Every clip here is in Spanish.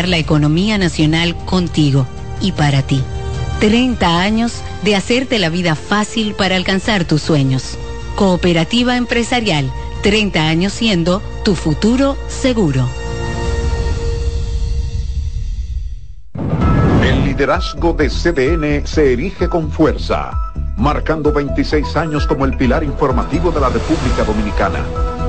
la economía nacional contigo y para ti. 30 años de hacerte la vida fácil para alcanzar tus sueños. Cooperativa empresarial, 30 años siendo tu futuro seguro. El liderazgo de CDN se erige con fuerza, marcando 26 años como el pilar informativo de la República Dominicana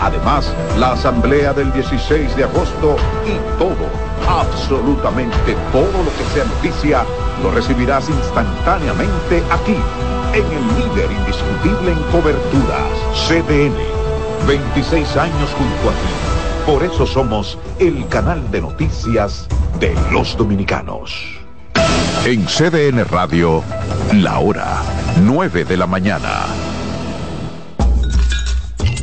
Además, la asamblea del 16 de agosto y todo, absolutamente todo lo que sea noticia, lo recibirás instantáneamente aquí en el líder indiscutible en coberturas, CDN. 26 años junto a ti. Por eso somos el canal de noticias de los dominicanos. En CDN Radio, la hora 9 de la mañana.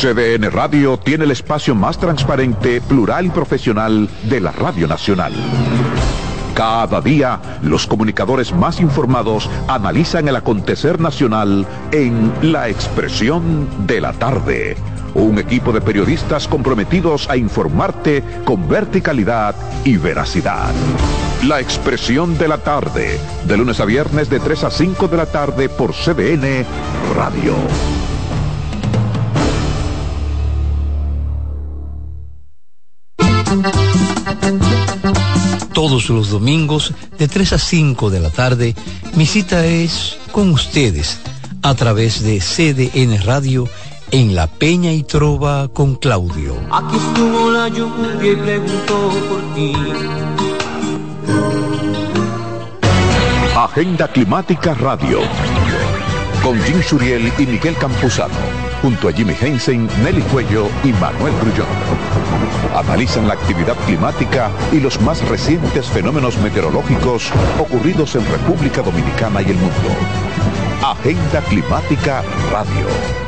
CDN Radio tiene el espacio más transparente, plural y profesional de la Radio Nacional. Cada día, los comunicadores más informados analizan el acontecer nacional en La Expresión de la Tarde. Un equipo de periodistas comprometidos a informarte con verticalidad y veracidad. La Expresión de la Tarde, de lunes a viernes de 3 a 5 de la tarde por CDN Radio. Todos los domingos de 3 a 5 de la tarde, mi cita es con ustedes a través de CDN Radio en La Peña y Trova con Claudio. Aquí estuvo la lluvia y preguntó por ti. Agenda Climática Radio. Con Jim Suriel y Miguel Campuzano. Junto a Jimmy Hensen, Nelly Cuello y Manuel Grullón. Analizan la actividad climática y los más recientes fenómenos meteorológicos ocurridos en República Dominicana y el mundo. Agenda Climática Radio.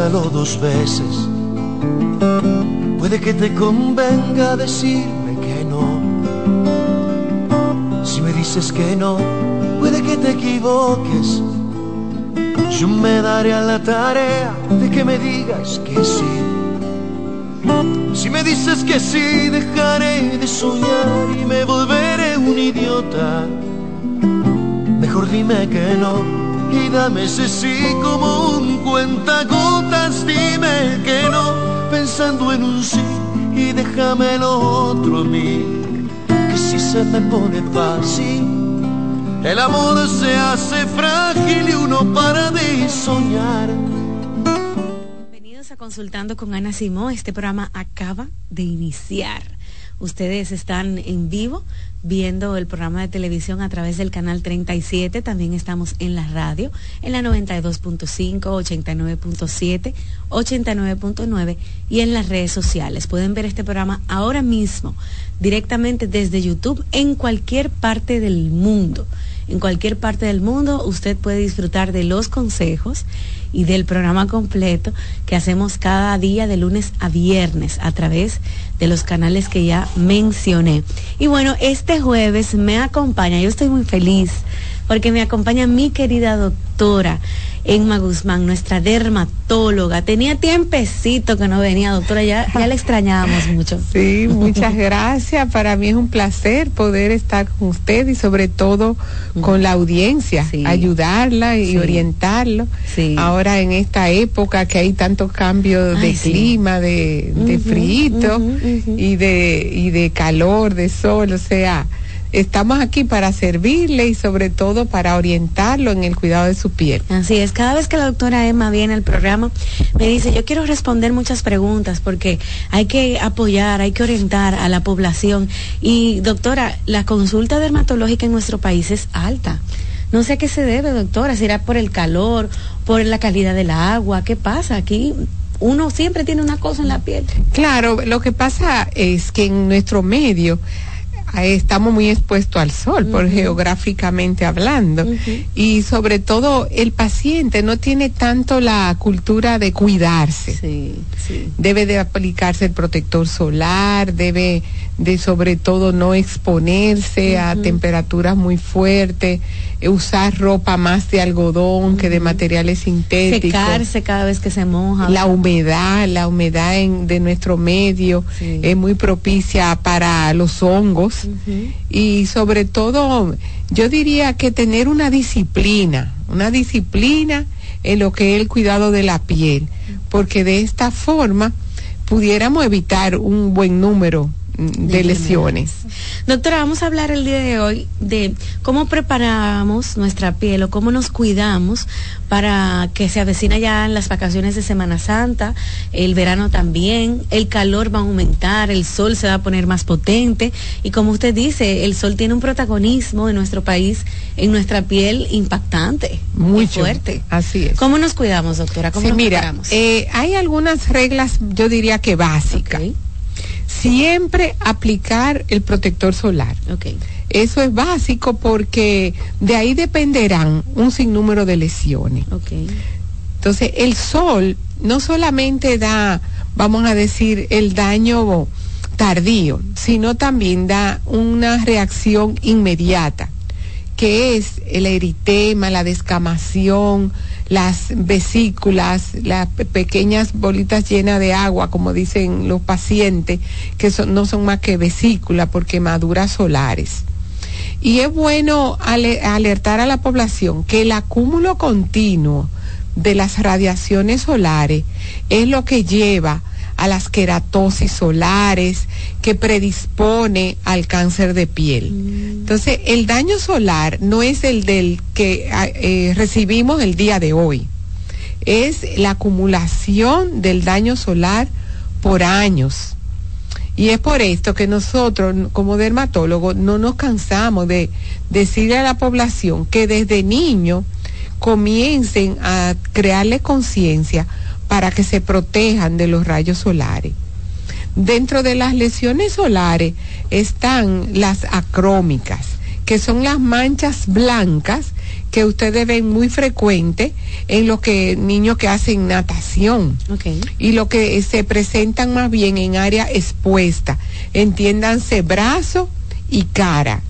Piénsalo dos veces. Puede que te convenga decirme que no. dices que no, puede que te equivoques. Yo me daré a la tarea de que me digas que sí. Si me dices que sí, dejaré de soñar y me volveré un idiota. Mejor dime que no y dame ese sí como un cuentagotas. Dime que no, pensando en un sí y déjame lo otro a mí. Que si se me pone fácil, el amor se hace frágil y uno para de soñar. Bienvenidos a Consultando con Ana Simó. Este programa acaba de iniciar. Ustedes están en vivo viendo el programa de televisión a través del canal 37. También estamos en la radio, en la 92.5, 89.7, 89.9 y en las redes sociales. Pueden ver este programa ahora mismo directamente desde YouTube en cualquier parte del mundo. En cualquier parte del mundo usted puede disfrutar de los consejos y del programa completo que hacemos cada día de lunes a viernes a través de los canales que ya mencioné. Y bueno, este jueves me acompaña, yo estoy muy feliz porque me acompaña mi querida doctora Emma Guzmán, nuestra dermatóloga. Tenía tiempecito que no venía, doctora, ya, ya la extrañábamos mucho. Sí, muchas gracias. Para mí es un placer poder estar con usted y sobre todo con la audiencia, ayudarla y orientarlo. Ahora en esta época que hay tantos cambios de clima, de, de frío y, de, y de calor, de sol, o sea, estamos aquí para servirle y sobre todo para orientarlo en el cuidado de su piel. Así es, cada vez que la doctora Emma viene al programa, me dice, yo quiero responder muchas preguntas porque hay que apoyar, hay que orientar a la población. Y doctora, la consulta dermatológica en nuestro país es alta. No sé a qué se debe, doctora, será por el calor, por la calidad del agua, ¿qué pasa? Aquí uno siempre tiene una cosa en la piel. Claro, lo que pasa es que en nuestro medio estamos muy expuestos al sol, por geográficamente hablando. Y sobre todo el paciente no tiene tanto la cultura de cuidarse. Debe de aplicarse el protector solar, debe de sobre todo no exponerse a temperaturas muy fuertes, usar ropa más de algodón que de materiales sintéticos. Secarse cada vez que se moja. La humedad, la humedad en, de nuestro medio es muy propicia para los hongos y sobre todo yo diría que tener una disciplina, una disciplina en lo que es el cuidado de la piel, porque de esta forma pudiéramos evitar un buen número de, lesiones. Doctora, vamos a hablar el día de hoy de cómo preparamos nuestra piel o cómo nos cuidamos para que se avecina ya las vacaciones de Semana Santa, el verano también, el calor va a aumentar, el sol se va a poner más potente y como usted dice, el sol tiene un protagonismo en nuestro país, en nuestra piel impactante, muy fuerte. Así es. ¿Cómo nos cuidamos, doctora? ¿Cómo nos mira, eh, hay algunas reglas, yo diría que básicas siempre aplicar el protector solar. Eso es básico porque de ahí dependerán un sinnúmero de lesiones. Entonces, el sol no solamente da, vamos a decir, el daño tardío, sino también da una reacción inmediata, que es el eritema, la descamación, las vesículas, las pequeñas bolitas llenas de agua, como dicen los pacientes, que no son más que vesículas por quemaduras solares. Y es bueno alertar a la población que el acúmulo continuo de las radiaciones solares es lo que lleva a las queratosis solares, que predispone al cáncer de piel. Entonces, el daño solar no es el del que ah, eh, recibimos el día de hoy, es la acumulación del daño solar por años. Y es por esto que nosotros, como dermatólogos, no nos cansamos de decirle a la población que desde niño comiencen a crearle conciencia para que se protejan de los rayos solares. Dentro de las lesiones solares están las acrómicas, que son las manchas blancas que ustedes ven muy frecuente en los que niños que hacen natación y lo que se presentan más bien en área expuesta, entiéndanse brazo y cara.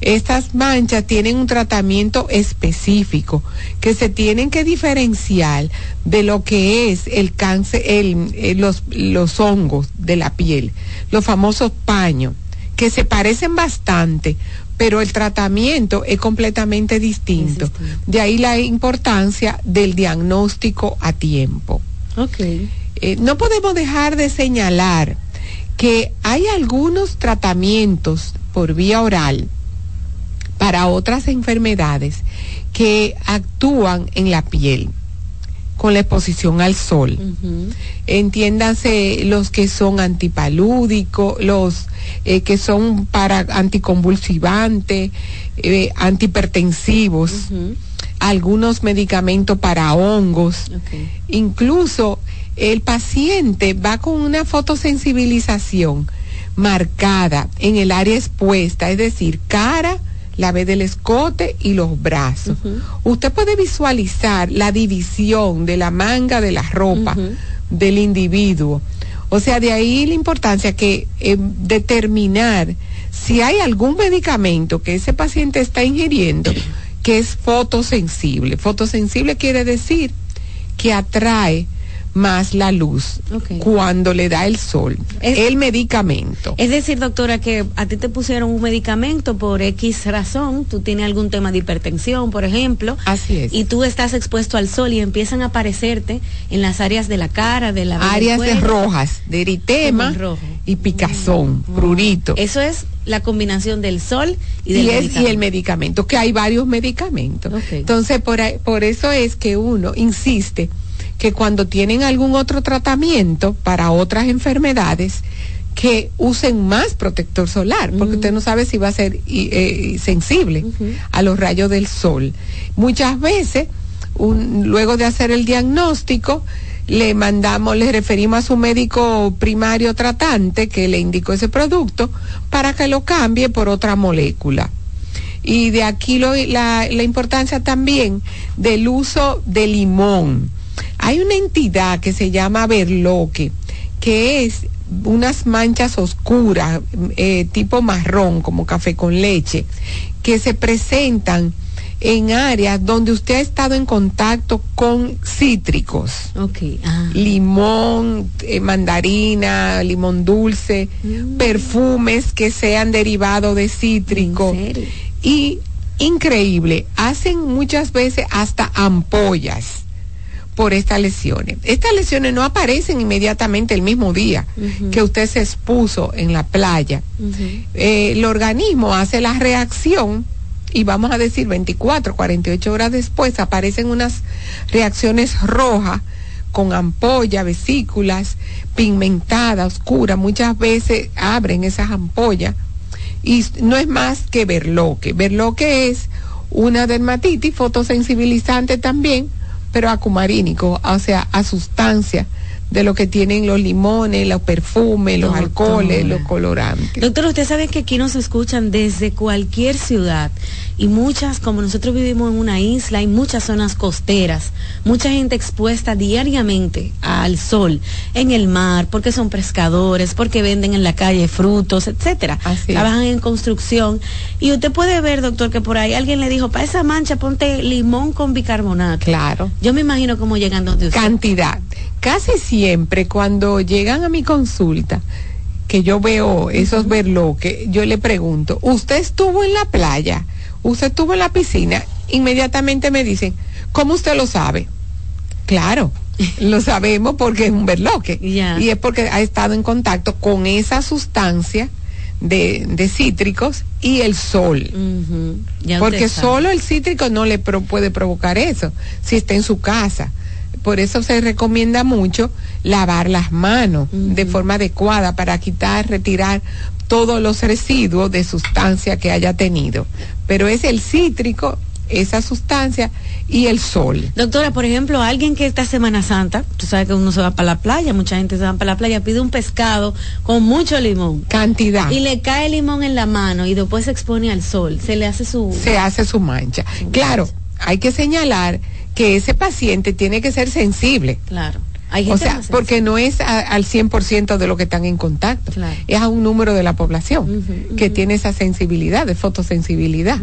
Estas manchas tienen un tratamiento específico que se tienen que diferenciar de lo que es el cáncer, el, los, los hongos de la piel, los famosos paños, que se parecen bastante, pero el tratamiento es completamente distinto. De ahí la importancia del diagnóstico a tiempo. Okay. Eh, no podemos dejar de señalar que hay algunos tratamientos por vía oral para otras enfermedades que actúan en la piel con la exposición al sol. Entiéndase los que son antipalúdicos, los eh, que son para anticonvulsivantes, eh, antihipertensivos, algunos medicamentos para hongos, incluso el paciente va con una fotosensibilización marcada en el área expuesta, es decir, cara, la vez del escote y los brazos. Usted puede visualizar la división de la manga de la ropa del individuo. O sea, de ahí la importancia que eh, determinar si hay algún medicamento que ese paciente está ingiriendo que es fotosensible. Fotosensible quiere decir que atrae más la luz cuando le da el sol. el medicamento. Es decir, doctora, que a ti te pusieron un medicamento por X razón, tú tienes algún tema de hipertensión, por ejemplo. Así es. Y tú estás expuesto al sol y empiezan a aparecerte en las áreas de la cara, de la áreas de rojas, de eritema y picazón, mm. prurito. Eso es la combinación del sol y del medicamento. y el medicamento, que hay varios medicamentos. Entonces, por, por eso es que uno insiste que cuando tienen algún otro tratamiento para otras enfermedades, que usen más protector solar, porque usted no sabe si va a ser eh, sensible a los rayos del sol. Muchas veces, luego de hacer el diagnóstico, le mandamos, le referimos a su médico primario tratante que le indicó ese producto para que lo cambie por otra molécula. Y de aquí la, la importancia también del uso de limón hay una entidad que se llama berloque, que es unas manchas oscuras, eh, tipo marrón, como café con leche, que se presentan en áreas donde usted ha estado en contacto con cítricos. Ah. Limón, eh, mandarina, limón dulce, mm. perfumes que sean derivados de cítrico. Y increíble, hacen muchas veces hasta ampollas por estas lesiones. Estas lesiones no aparecen inmediatamente el mismo día que usted se expuso en la playa. Eh, el organismo hace la reacción y vamos a decir 24, 48 horas después aparecen unas reacciones rojas con ampolla, vesículas, pigmentada, oscura. Muchas veces abren esas ampollas y no es más que verloque. Verloque es una dermatitis fotosensibilizante también pero acumarínico, o sea, a sustancia de lo que tienen los limones, los perfumes, los alcoholes, los colorantes. Doctor, usted sabe que aquí nos escuchan desde cualquier ciudad y muchas, como nosotros vivimos en una isla, hay muchas zonas costeras, mucha gente expuesta diariamente al sol, en el mar, porque son pescadores, porque venden en la calle frutos, etcétera. Trabajan en construcción y usted puede ver, doctor, que por ahí alguien le dijo, para esa mancha ponte limón con bicarbonato. Claro. Yo me imagino cómo llegan donde usted. Cantidad casi siempre cuando llegan a mi consulta, que yo veo esos verloques, yo le pregunto, ¿usted estuvo en la playa? ¿Usted estuvo en la piscina? Inmediatamente me dicen, ¿cómo usted lo sabe? Claro, lo sabemos porque es un verloque. Y es porque ha estado en contacto con esa sustancia de, cítricos y el sol. Porque solo el cítrico no le puede provocar eso si está en su casa por eso se recomienda mucho lavar las manos de forma adecuada para quitar, retirar todos los residuos de sustancia que haya tenido. Pero es el cítrico, esa sustancia y el sol. Doctora, por ejemplo, alguien que esta Semana Santa, tú sabes que uno se va para la playa, mucha gente se va para la playa, pide un pescado con mucho limón. Cantidad. Y le cae limón en la mano y después se expone al sol, se le hace su... Se hace su mancha. Claro, hay que señalar que ese paciente tiene que ser sensible. Claro. O sea, porque no es al 100% de lo que están en contacto, es a un número de la población que tiene esa sensibilidad, de fotosensibilidad.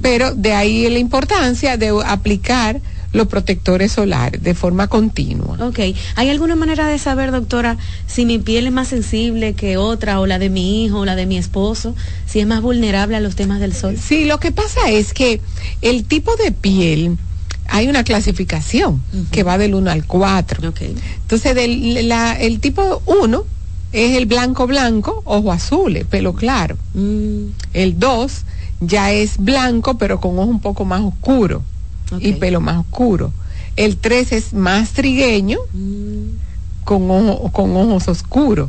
Pero de ahí la importancia de aplicar los protectores solares de forma continua. Ok. ¿Hay alguna manera de saber, doctora, si mi piel es más sensible que otra, o la de mi hijo, o la de mi esposo, si es más vulnerable a los temas del sol? Sí, lo que pasa es que el tipo de piel, hay una clasificación que va del 1 al 4. Okay. Entonces, el tipo 1 es el blanco blanco, ojo azul, pelo claro. Mm. El 2 ya es blanco, pero con ojos un poco más oscuros y pelo más oscuro. El 3 es más trigueño, mm. con, con ojos oscuros.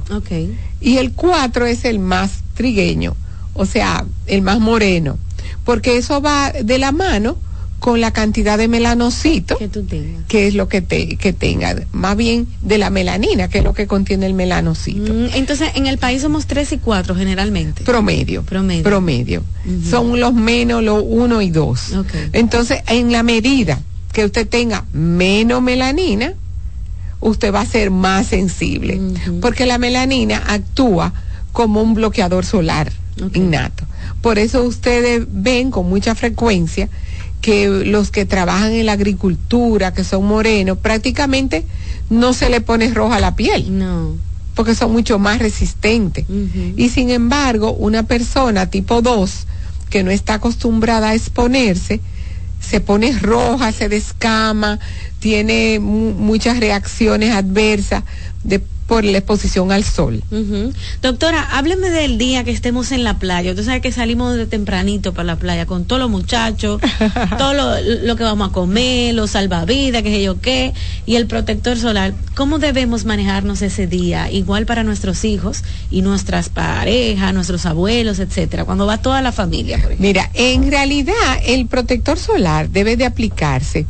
Y el 4 es el más trigueño, o sea, el más moreno, porque eso va de la mano con la cantidad de melanocito que, tú tengas. que es lo que te que tenga más bien de la melanina que es lo que contiene el melanocito. Mm, entonces en el país somos tres y cuatro generalmente. Promedio promedio. promedio. Son los menos los uno y dos. Entonces en la medida que usted tenga menos melanina usted va a ser más sensible porque la melanina actúa como un bloqueador solar innato. Por eso ustedes ven con mucha frecuencia que los que trabajan en la agricultura, que son morenos, prácticamente no se le pone roja la piel. No. Porque son mucho más resistentes. Y sin embargo, una persona tipo 2, que no está acostumbrada a exponerse, se pone roja, se descama, tiene muchas reacciones adversas de por la exposición al sol. Doctora, hábleme del día que estemos en la playa. Usted sabe que salimos de tempranito para la playa con todos los muchachos, todo lo, que vamos a comer, los salvavidas, qué sé yo qué, y el protector solar. ¿Cómo debemos manejarnos ese día? Igual para nuestros hijos y nuestras parejas, nuestros abuelos, etcétera, cuando va toda la familia. Mira, en realidad el protector solar debe de aplicarse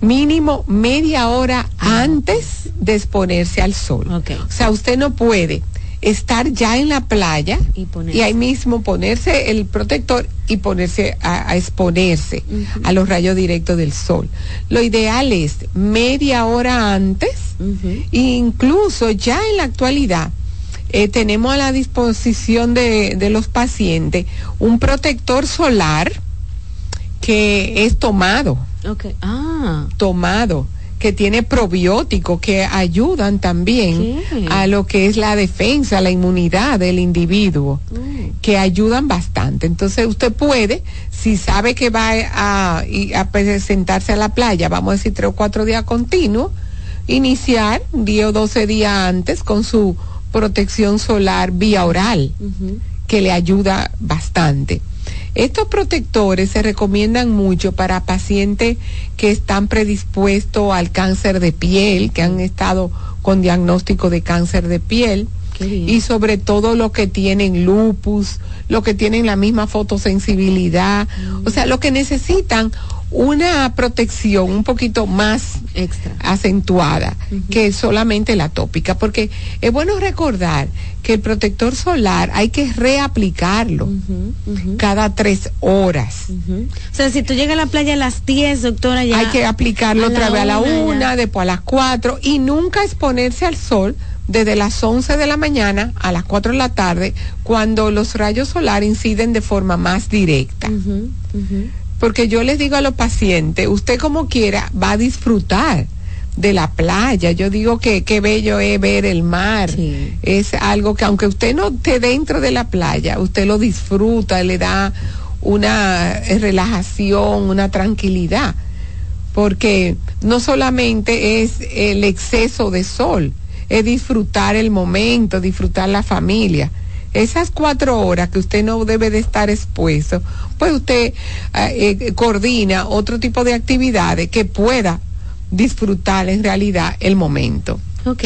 mínimo media hora antes de exponerse al sol. O sea, usted no puede estar ya en la playa y, ahí mismo ponerse el protector y ponerse a, exponerse a los rayos directos del sol. Lo ideal es media hora antes, incluso ya en la actualidad. Eh, tenemos a la disposición de, de los pacientes un protector solar que es tomado Okay. Ah. Tomado que tiene probióticos que ayudan también a lo que es la defensa, la inmunidad del individuo, mm. que ayudan bastante. Entonces usted puede, si sabe que va a, a, presentarse a la playa, vamos a decir tres o cuatro días continuos, iniciar 10 o 12 días antes con su protección solar vía oral, que le ayuda bastante. Estos protectores se recomiendan mucho para pacientes que están predispuestos al cáncer de piel, que han estado con diagnóstico de cáncer de piel y sobre todo los que tienen lupus, los que tienen la misma fotosensibilidad, o sea, los que necesitan una protección un poquito más Extra. acentuada que solamente la tópica, porque es bueno recordar que el protector solar hay que reaplicarlo cada tres horas. O sea, si tú llegas a la playa a las 10, doctora, ya... Hay que aplicarlo otra vez a la una, después a las cuatro y nunca exponerse al sol desde las 11 de la mañana a las 4 de la tarde, cuando los rayos solares inciden de forma más directa porque yo les digo a los pacientes, usted como quiera va a disfrutar de la playa. Yo digo que qué bello es ver el mar. Es algo que aunque usted no esté dentro de la playa, usted lo disfruta, le da una relajación, una tranquilidad. Porque no solamente es el exceso de sol, es disfrutar el momento, disfrutar la familia esas cuatro horas que usted no debe de estar expuesto, pues usted eh, eh, coordina otro tipo de actividades que pueda disfrutar en realidad el momento. Ok.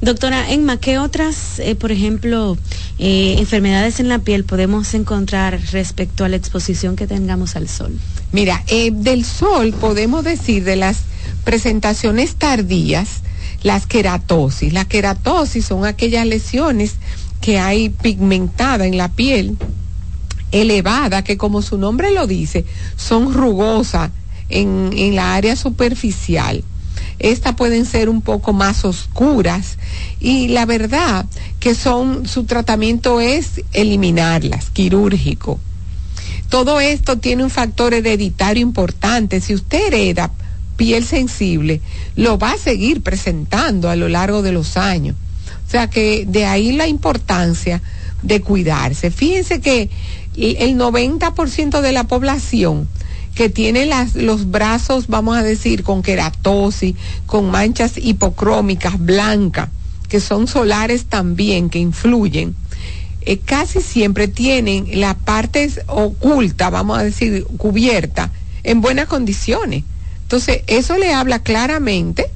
Doctora Emma, ¿qué otras, eh, por ejemplo, enfermedades en la piel podemos encontrar respecto a la exposición que tengamos al sol? Mira, del sol podemos decir de las presentaciones tardías, las queratosis. Las queratosis son aquellas lesiones que hay pigmentada en la piel, elevada, que como su nombre lo dice, son rugosas en, en la área superficial. Estas pueden ser un poco más oscuras y la verdad que son, su tratamiento es eliminarlas, quirúrgico. Todo esto tiene un factor hereditario importante. Si usted hereda piel sensible, lo va a seguir presentando a lo largo de los años. O sea que de ahí la importancia de cuidarse. Fíjense que el 90% de la población que tiene las, los brazos, vamos a decir, con queratosis, con manchas hipocrómicas blancas, que son solares también, que influyen, eh, casi siempre tienen la parte oculta, vamos a decir, cubierta, en buenas condiciones. Entonces, eso le habla claramente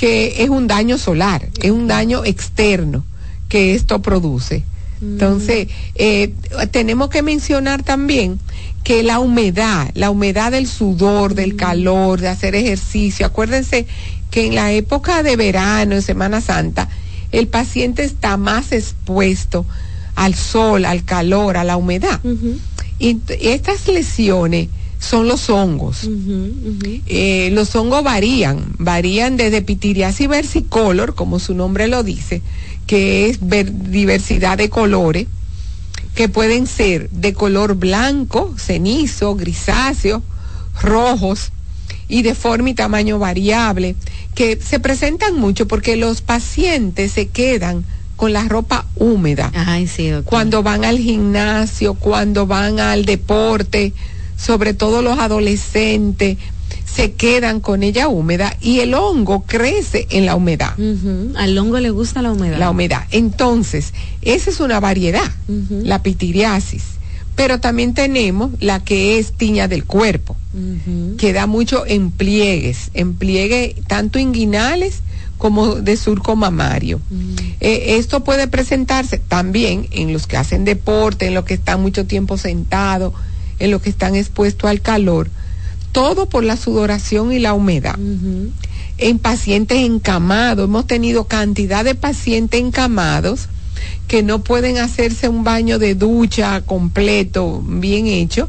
que es un daño solar, es un daño externo que esto produce. Entonces, eh, tenemos que mencionar también que la humedad, la humedad del sudor, del calor, de hacer ejercicio, acuérdense que en la época de verano, en Semana Santa, el paciente está más expuesto al sol, al calor, a la humedad. Y estas lesiones son los hongos. Eh, los hongos varían, varían desde pitiriasis versicolor, como su nombre lo dice, que es diversidad de colores, que pueden ser de color blanco, cenizo, grisáceo, rojos y de forma y tamaño variable, que se presentan mucho porque los pacientes se quedan con la ropa húmeda. cuando van al gimnasio, cuando van al deporte, sobre todo los adolescentes, se quedan con ella húmeda y el hongo crece en la humedad. Al hongo le gusta la humedad. La humedad. Entonces, esa es una variedad, la pitiriasis. Pero también tenemos la que es tiña del cuerpo, que da mucho en pliegues, en pliegues tanto inguinales como de surco mamario. Eh, esto puede presentarse también en los que hacen deporte, en los que están mucho tiempo sentados, en los que están expuestos al calor todo por la sudoración y la humedad. En pacientes encamados, hemos tenido cantidad de pacientes encamados que no pueden hacerse un baño de ducha completo, bien hecho,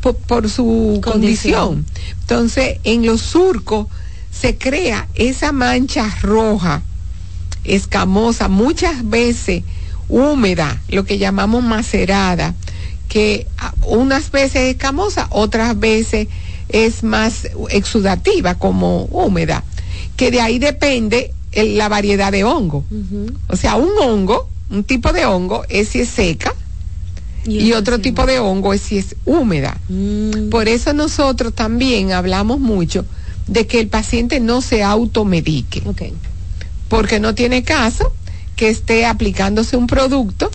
por, su condición. Entonces, en los surcos se crea esa mancha roja, escamosa, muchas veces húmeda, lo que llamamos macerada, que unas veces escamosa, otras veces es más exudativa como húmeda, que de ahí depende la variedad de hongo. O sea, un hongo, un tipo de hongo es si es seca y, otro tipo de hongo es si es húmeda. Mm. Por eso nosotros también hablamos mucho de que el paciente no se automedique. Porque no tiene caso que esté aplicándose un producto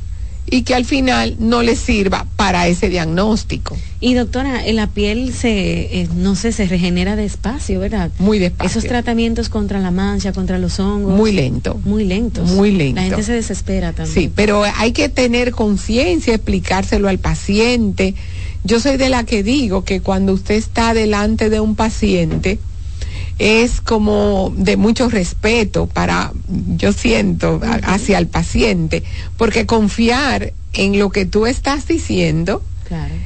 y que al final no le sirva para ese diagnóstico. Y doctora, la piel se, eh, no sé, se regenera despacio, ¿verdad? Muy despacio. Esos tratamientos contra la mancha, contra los hongos. Muy lento. Muy lentos. Muy lento. La gente se desespera también. Sí, pero hay que tener conciencia, explicárselo al paciente. Yo soy de la que digo que cuando usted está delante de un paciente, es como de mucho respeto para, yo siento, hacia el paciente, porque confiar en lo que tú estás diciendo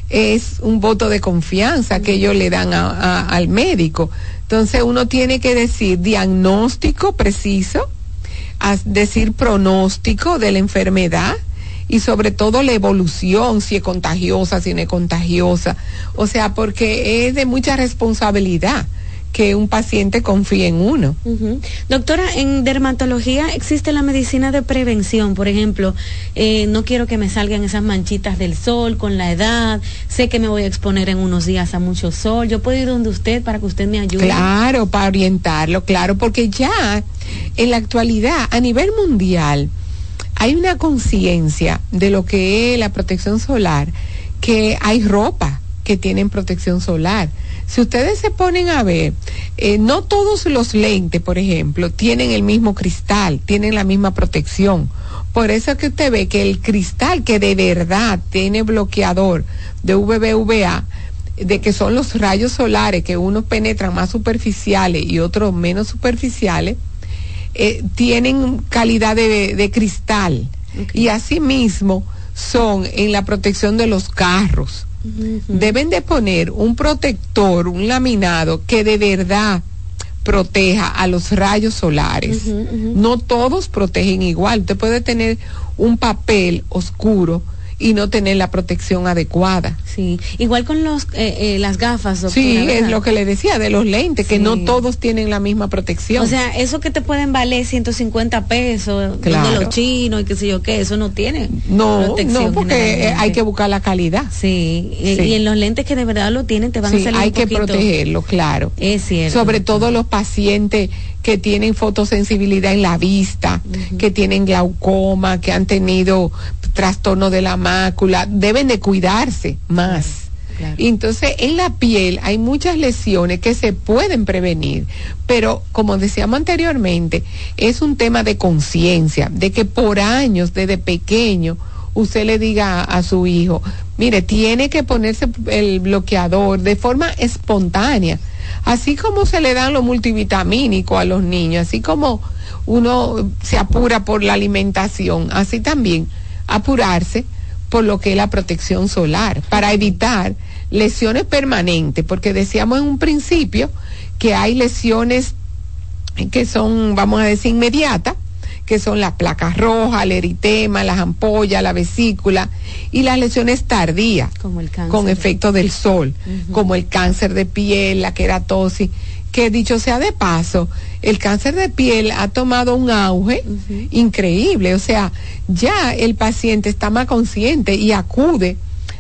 es un voto de confianza que ellos le dan al médico. Entonces uno tiene que decir diagnóstico preciso, decir pronóstico de la enfermedad y sobre todo la evolución, si es contagiosa, si no es contagiosa. O sea, porque es de mucha responsabilidad que un paciente confíe en uno. Doctora, en dermatología existe la medicina de prevención, por ejemplo, eh, no quiero que me salgan esas manchitas del sol con la edad, sé que me voy a exponer en unos días a mucho sol, yo puedo ir donde usted para que usted me ayude. Claro, para orientarlo, claro, porque ya en la actualidad, a nivel mundial, hay una conciencia de lo que es la protección solar, que hay ropa que tienen protección solar si ustedes se ponen a ver, eh, no todos los lentes, por ejemplo, tienen el mismo cristal, tienen la misma protección. Por eso es que usted ve que el cristal que de verdad tiene bloqueador de VBVA, de que son los rayos solares que unos penetran más superficiales y otros menos superficiales, eh, tienen calidad de, cristal. Y asimismo son en la protección de los carros deben de poner un protector, un laminado que de verdad proteja a los rayos solares. No todos protegen igual. Usted puede tener un papel oscuro y no tener la protección adecuada. Sí, igual con los eh, eh, las gafas. Doctora, sí, es lo que le decía de los lentes, que no todos tienen la misma protección. O sea, eso que te pueden valer 150 pesos de los chinos y qué sé yo qué, eso no tiene. No, no, porque eh, hay que buscar la calidad. Sí, y en los lentes que de verdad lo tienen te van a salir hay que protegerlo, claro. Es cierto. Sobre todo los pacientes que tienen fotosensibilidad en la vista, que tienen glaucoma, que han tenido trastorno de la mácula, deben de cuidarse más. entonces en la piel hay muchas lesiones que se pueden prevenir, pero como decíamos anteriormente, es un tema de conciencia, de que por años, desde pequeño, usted le diga a, su hijo, mire, tiene que ponerse el bloqueador de forma espontánea, así como se le dan los multivitamínicos a los niños, así como uno se apura por la alimentación, así también apurarse por lo que es la protección solar, para evitar lesiones permanentes, porque decíamos en un principio que hay lesiones que son, vamos a decir, inmediatas, que son las placas rojas, el eritema, las ampollas, la vesícula, y las lesiones tardías, con efecto del sol, como el cáncer de piel, la queratosis, que dicho sea de paso, el cáncer de piel ha tomado un auge increíble, o sea, ya el paciente está más consciente y acude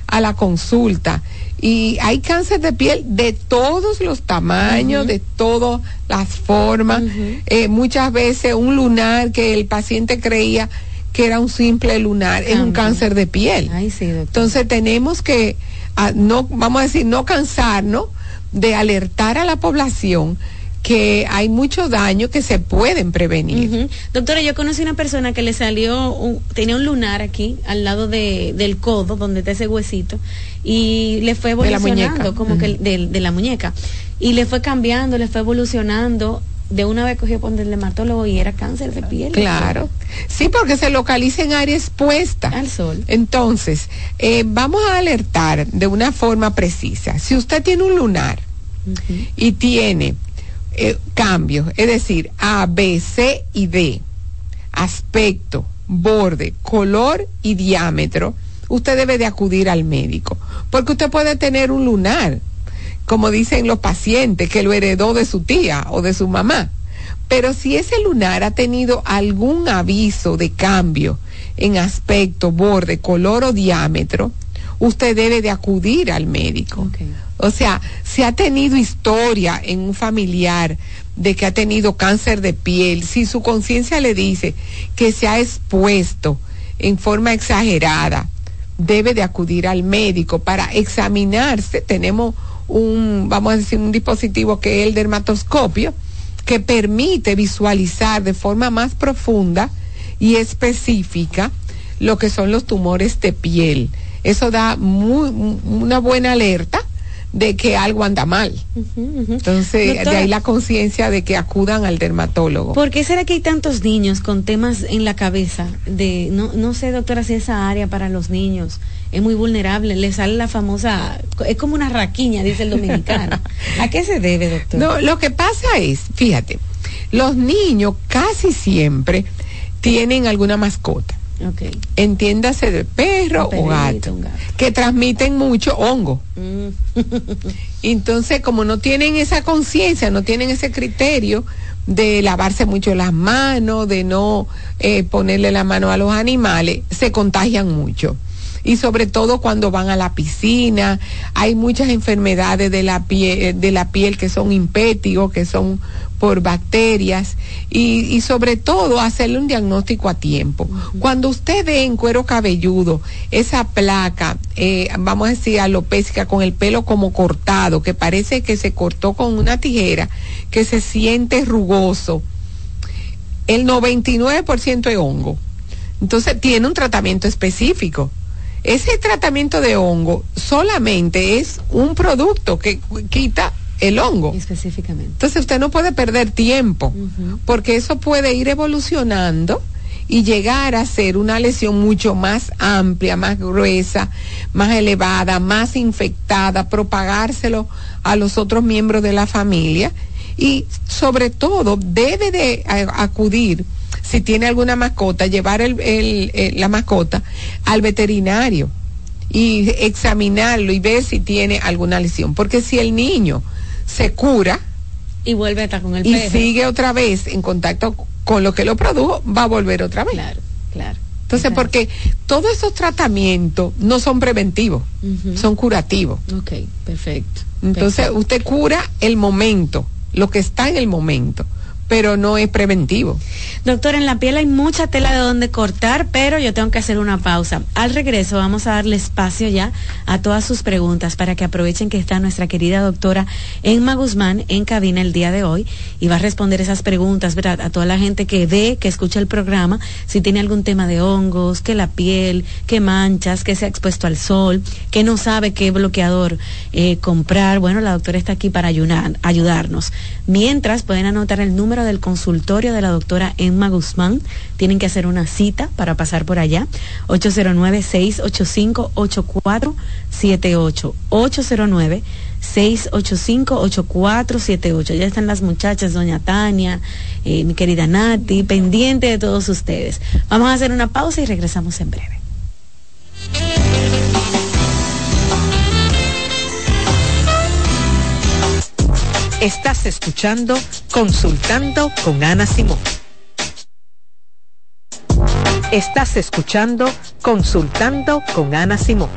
a la consulta. Y hay cáncer de piel de todos los tamaños, de todas las formas. Eh, muchas veces un lunar que el paciente creía que era un simple lunar, es un cáncer de piel. Entonces tenemos que, ah, no, vamos a decir, no cansarnos de alertar a la población que hay mucho daño que se pueden prevenir. Doctora, yo conocí una persona que le salió, tenía un lunar aquí, al lado de, del codo, donde está ese huesito, y le fue evolucionando, como que de, de, la muñeca, y le fue cambiando, le fue evolucionando. De una vez cogió por el dermatólogo y era cáncer de piel. Claro. Sí, porque se localiza en área expuesta. Al sol. Entonces, eh, vamos a alertar de una forma precisa. Si usted tiene un lunar y tiene eh, cambios, es decir, A, B, C y D, aspecto, borde, color y diámetro, usted debe de acudir al médico, porque usted puede tener un lunar, como dicen los pacientes, que lo heredó de su tía o de su mamá. Pero si ese lunar ha tenido algún aviso de cambio en aspecto, borde, color o diámetro, usted debe de acudir al médico. O sea, si ha tenido historia en un familiar de que ha tenido cáncer de piel, si su conciencia le dice que se ha expuesto en forma exagerada, debe de acudir al médico para examinarse. Tenemos un, vamos a decir, un dispositivo que es el dermatoscopio, que permite visualizar de forma más profunda y específica lo que son los tumores de piel. Eso da muy, una buena alerta de que algo anda mal. Entonces, de ahí la conciencia de que acudan al dermatólogo. ¿Por qué será que hay tantos niños con temas en la cabeza? De, no, no sé, doctora, si esa área para los niños es muy vulnerable, le sale la famosa, es como una raquiña, dice el dominicano. ¿A qué se debe, doctor? No, lo que pasa es, fíjate, los niños casi siempre tienen alguna mascota. Okay. Entiéndase de perro o gato, que transmiten mucho hongo. Mm. Entonces, como no tienen esa conciencia, no tienen ese criterio de lavarse mucho las manos, de no eh, ponerle la mano a los animales, se contagian mucho y sobre todo cuando van a la piscina. Hay muchas enfermedades de la piel, de la piel que son impétigos, que son por bacterias y, sobre todo hacerle un diagnóstico a tiempo. Cuando usted ve en cuero cabelludo esa placa, eh, vamos a decir alopésica, con el pelo como cortado, que parece que se cortó con una tijera, que se siente rugoso, el 99% es hongo. Entonces tiene un tratamiento específico. Ese tratamiento de hongo solamente es un producto que quita el hongo. Específicamente. Entonces usted no puede perder tiempo, porque eso puede ir evolucionando y llegar a ser una lesión mucho más amplia, más gruesa, más elevada, más infectada, propagárselo a los otros miembros de la familia Y sobre todo, debe de acudir, si tiene alguna mascota, llevar la mascota al veterinario y examinarlo y ver si tiene alguna lesión. Porque si el niño se cura, y vuelve a estar con el y sigue otra vez en contacto con lo que lo produjo, va a volver otra vez. Claro, claro. Entonces, porque todos esos tratamientos no son preventivos, son curativos. Ok, perfecto. Entonces, usted cura el momento, lo que está en el momento pero no es preventivo. Doctor, en la piel hay mucha tela de donde cortar, pero yo tengo que hacer una pausa. Al regreso vamos a darle espacio ya a todas sus preguntas para que aprovechen que está nuestra querida doctora Emma Guzmán en cabina el día de hoy y va a responder esas preguntas, ¿verdad? A toda la gente que ve, que escucha el programa, si tiene algún tema de hongos, que la piel, que manchas, que se ha expuesto al sol, que no sabe qué bloqueador eh, comprar. Bueno, la doctora está aquí para ayudar, ayudarnos. Mientras pueden anotar el número del consultorio de la doctora Emma Guzmán. Tienen que hacer una cita para pasar por allá. 809-685-8478. 809-685-8478. Ya están las muchachas, doña Tania, eh, mi querida Nati, pendiente de todos ustedes. Vamos a hacer una pausa y regresamos en breve. Estás escuchando Consultando con Ana Simón. Estás escuchando Consultando con Ana Simón.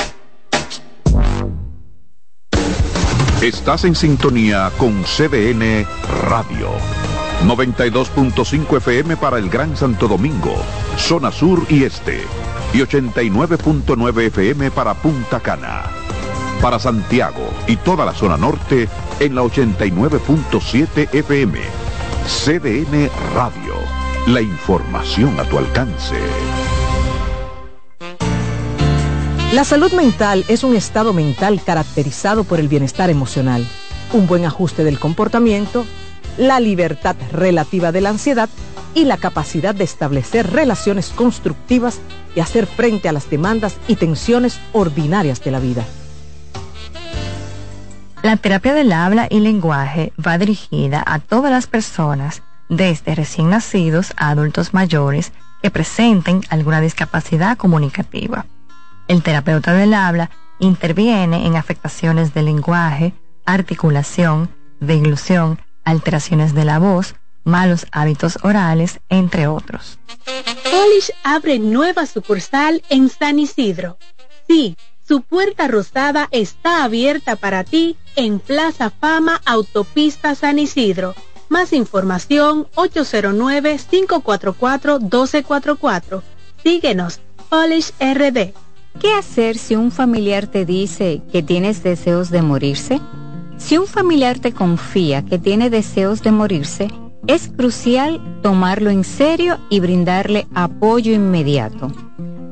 Estás en sintonía con CDN Radio. 92.5 FM para el Gran Santo Domingo, zona sur y este. Y 89.9 FM para Punta Cana para Santiago y toda la zona norte en la 89.7 FM. CDN Radio. La información a tu alcance. La salud mental es un estado mental caracterizado por el bienestar emocional, un buen ajuste del comportamiento, la libertad relativa de la ansiedad y la capacidad de establecer relaciones constructivas y hacer frente a las demandas y tensiones ordinarias de la vida. La terapia del habla y lenguaje va dirigida a todas las personas, desde recién nacidos a adultos mayores, que presenten alguna discapacidad comunicativa. El terapeuta del habla interviene en afectaciones del lenguaje, articulación, deglución, alteraciones de la voz, malos hábitos orales, entre otros. Polish abre nueva sucursal en San Isidro. Sí, su puerta rosada está abierta para ti en Plaza Fama Autopista San Isidro. Más información 809-544-1244. Síguenos, Polish RD. ¿Qué hacer si un familiar te dice que tienes deseos de morirse? Si un familiar te confía que tiene deseos de morirse, es crucial tomarlo en serio y brindarle apoyo inmediato.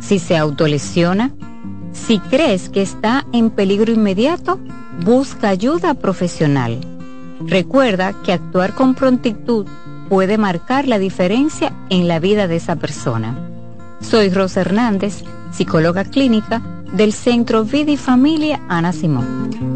si se autolesiona. Si crees que está en peligro inmediato, busca ayuda profesional. Recuerda que actuar con prontitud puede marcar la diferencia en la vida de esa persona. Soy Rosa Hernández, psicóloga clínica del Centro Vida y Familia Ana Simón.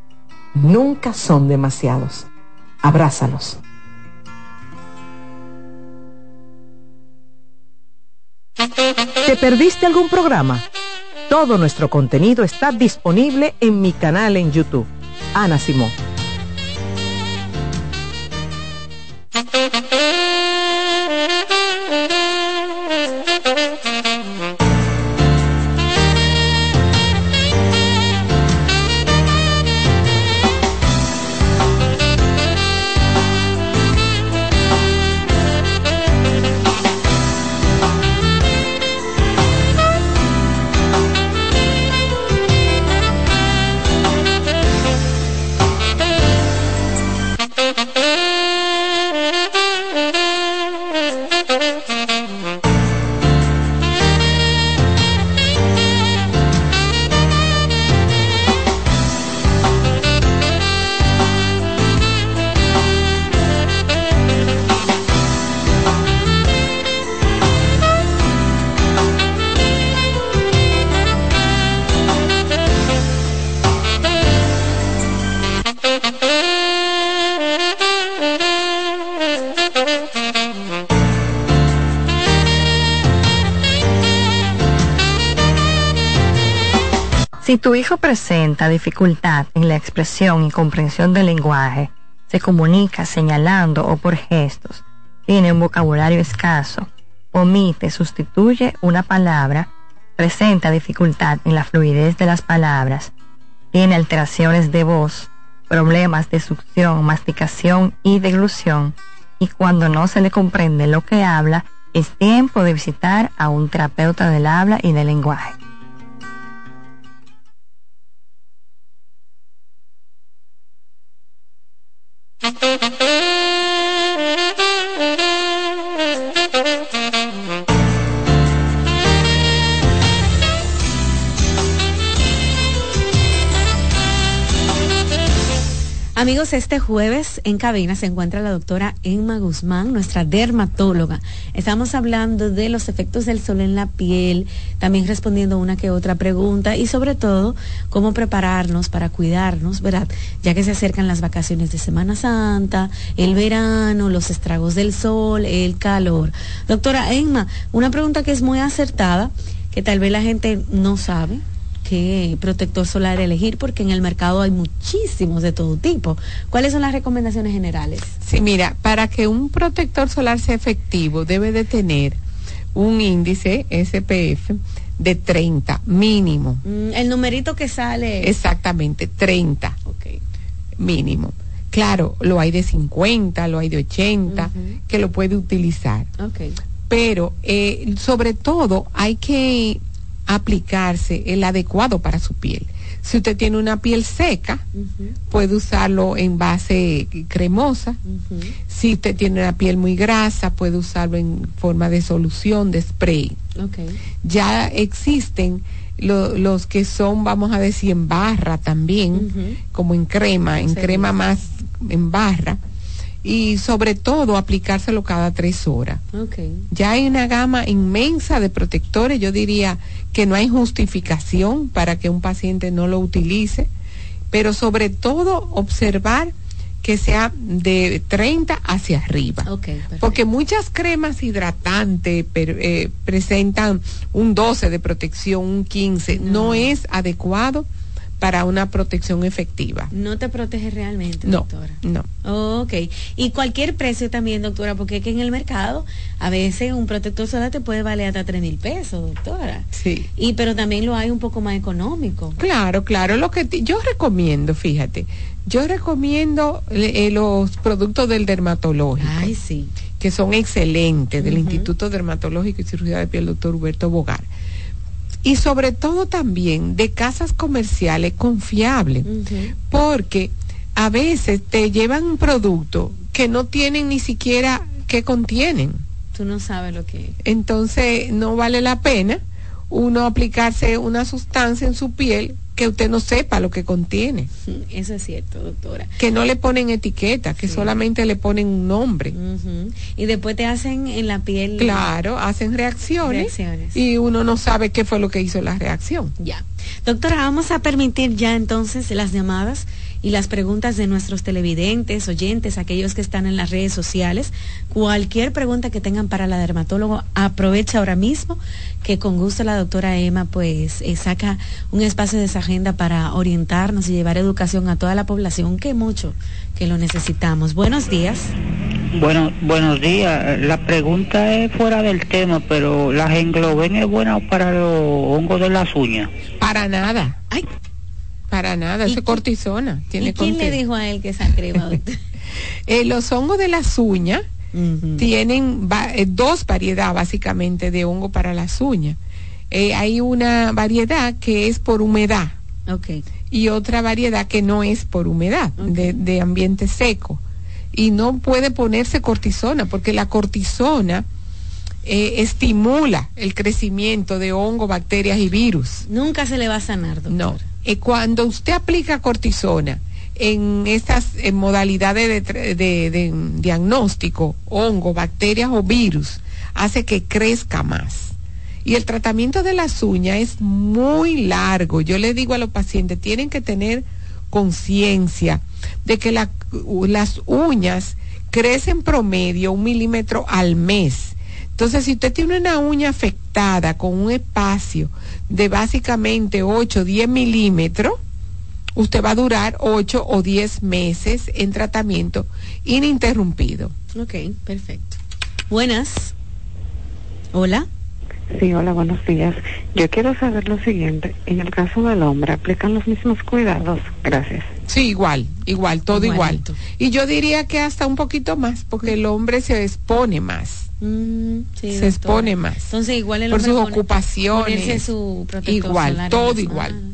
Nunca son demasiados. Abrázalos. ¿Te perdiste algún programa? Todo nuestro contenido está disponible en mi canal en YouTube. Ana Simón. Tu hijo presenta dificultad en la expresión y comprensión del lenguaje, se comunica señalando o por gestos, tiene un vocabulario escaso, omite, sustituye una palabra, presenta dificultad en la fluidez de las palabras, tiene alteraciones de voz, problemas de succión, masticación y deglución, y cuando no se le comprende lo que habla, es tiempo de visitar a un terapeuta del habla y del lenguaje. Este jueves en cabina se encuentra la doctora Emma Guzmán, nuestra dermatóloga. Estamos hablando de los efectos del sol en la piel, también respondiendo una que otra pregunta y sobre todo cómo prepararnos para cuidarnos, ¿verdad? Ya que se acercan las vacaciones de Semana Santa, el verano, los estragos del sol, el calor. Doctora Emma, una pregunta que es muy acertada, que tal vez la gente no sabe qué protector solar elegir porque en el mercado hay muchísimos de todo tipo. ¿Cuáles son las recomendaciones generales? Sí, mira, para que un protector solar sea efectivo debe de tener un índice SPF de 30 mínimo. Mm, el numerito que sale. Exactamente, 30. Ok. Mínimo. Claro, lo hay de 50, lo hay de 80, que lo puede utilizar. Pero eh, sobre todo hay que aplicarse el adecuado para su piel. Si usted tiene una piel seca, puede usarlo en base cremosa. Si usted tiene una piel muy grasa, puede usarlo en forma de solución, de spray. Ya existen los que son, vamos a decir, en barra también, como en crema, en crema más en barra. Y sobre todo aplicárselo cada tres horas. Okay. Ya hay una gama inmensa de protectores, yo diría que no hay justificación para que un paciente no lo utilice, pero sobre todo observar que sea de 30 hacia arriba. Porque muchas cremas hidratantes eh, presentan un 12 de protección, un 15. no es adecuado para una protección efectiva. No te protege realmente, no, doctora. No. ok. Y cualquier precio también, doctora, porque es que en el mercado a veces un protector solar te puede valer hasta tres mil pesos, doctora. Sí. Y pero también lo hay un poco más económico. Claro, claro. Lo que yo recomiendo, fíjate, yo recomiendo eh, los productos del dermatológico. Ay, sí. Que son excelentes, del Instituto Dermatológico y Cirugía de Piel, doctor Huberto Bogar y sobre todo también de casas comerciales confiables, porque a veces te llevan un producto que no tienen ni siquiera qué contienen. Tú no sabes lo que Entonces no vale la pena uno aplicarse una sustancia en su piel que usted no sepa lo que contiene. Eso es cierto, doctora. Que no le ponen etiqueta, que solamente le ponen un nombre. Y después te hacen en la piel. Claro, hacen reacciones, reacciones, Y uno no sabe qué fue lo que hizo la reacción. Ya. Doctora, vamos a permitir ya entonces las llamadas y las preguntas de nuestros televidentes, oyentes, aquellos que están en las redes sociales. Cualquier pregunta que tengan para la dermatólogo, aprovecha ahora mismo que con gusto la doctora Emma pues eh, saca un espacio de esa agenda para orientarnos y llevar educación a toda la población, que mucho que lo necesitamos. Buenos días. Bueno, buenos días. La pregunta es fuera del tema, pero ¿la engloben es buena para los hongos de las uñas? Para nada. Ay, para nada, eso es cortisona. Tiene ¿Y quién le dijo a él que esa crema? eh, los hongos de las uñas tienen eh, dos variedades básicamente de hongo para las uñas. Eh, hay una variedad que es por humedad. Okay. Y otra variedad que no es por humedad, de, de ambiente seco. Y no puede ponerse cortisona, porque la cortisona eh, estimula el crecimiento de hongo, bacterias y virus. Nunca se le va a sanar, doctor. No. Eh, cuando usted aplica cortisona en estas modalidades de, diagnóstico, hongo, bacterias o virus, hace que crezca más. Y el tratamiento de las uñas es muy largo. Yo le digo a los pacientes, tienen que tener conciencia de que las uñas crecen promedio un milímetro al mes entonces, si usted tiene una uña afectada con un espacio de básicamente 8 o 10 milímetros, usted va a durar 8 o 10 meses en tratamiento ininterrumpido. Ok, perfecto. Buenas. Hola. Sí, hola, buenos días. Yo quiero saber lo siguiente. En el caso del hombre, ¿aplican los mismos cuidados? Gracias. Sí, igual, igual, todo igual. Y yo diría que hasta un poquito más, porque el hombre se expone más. Mm, se expone más. Entonces, igual por sus ocupaciones. Su igual, todo igual.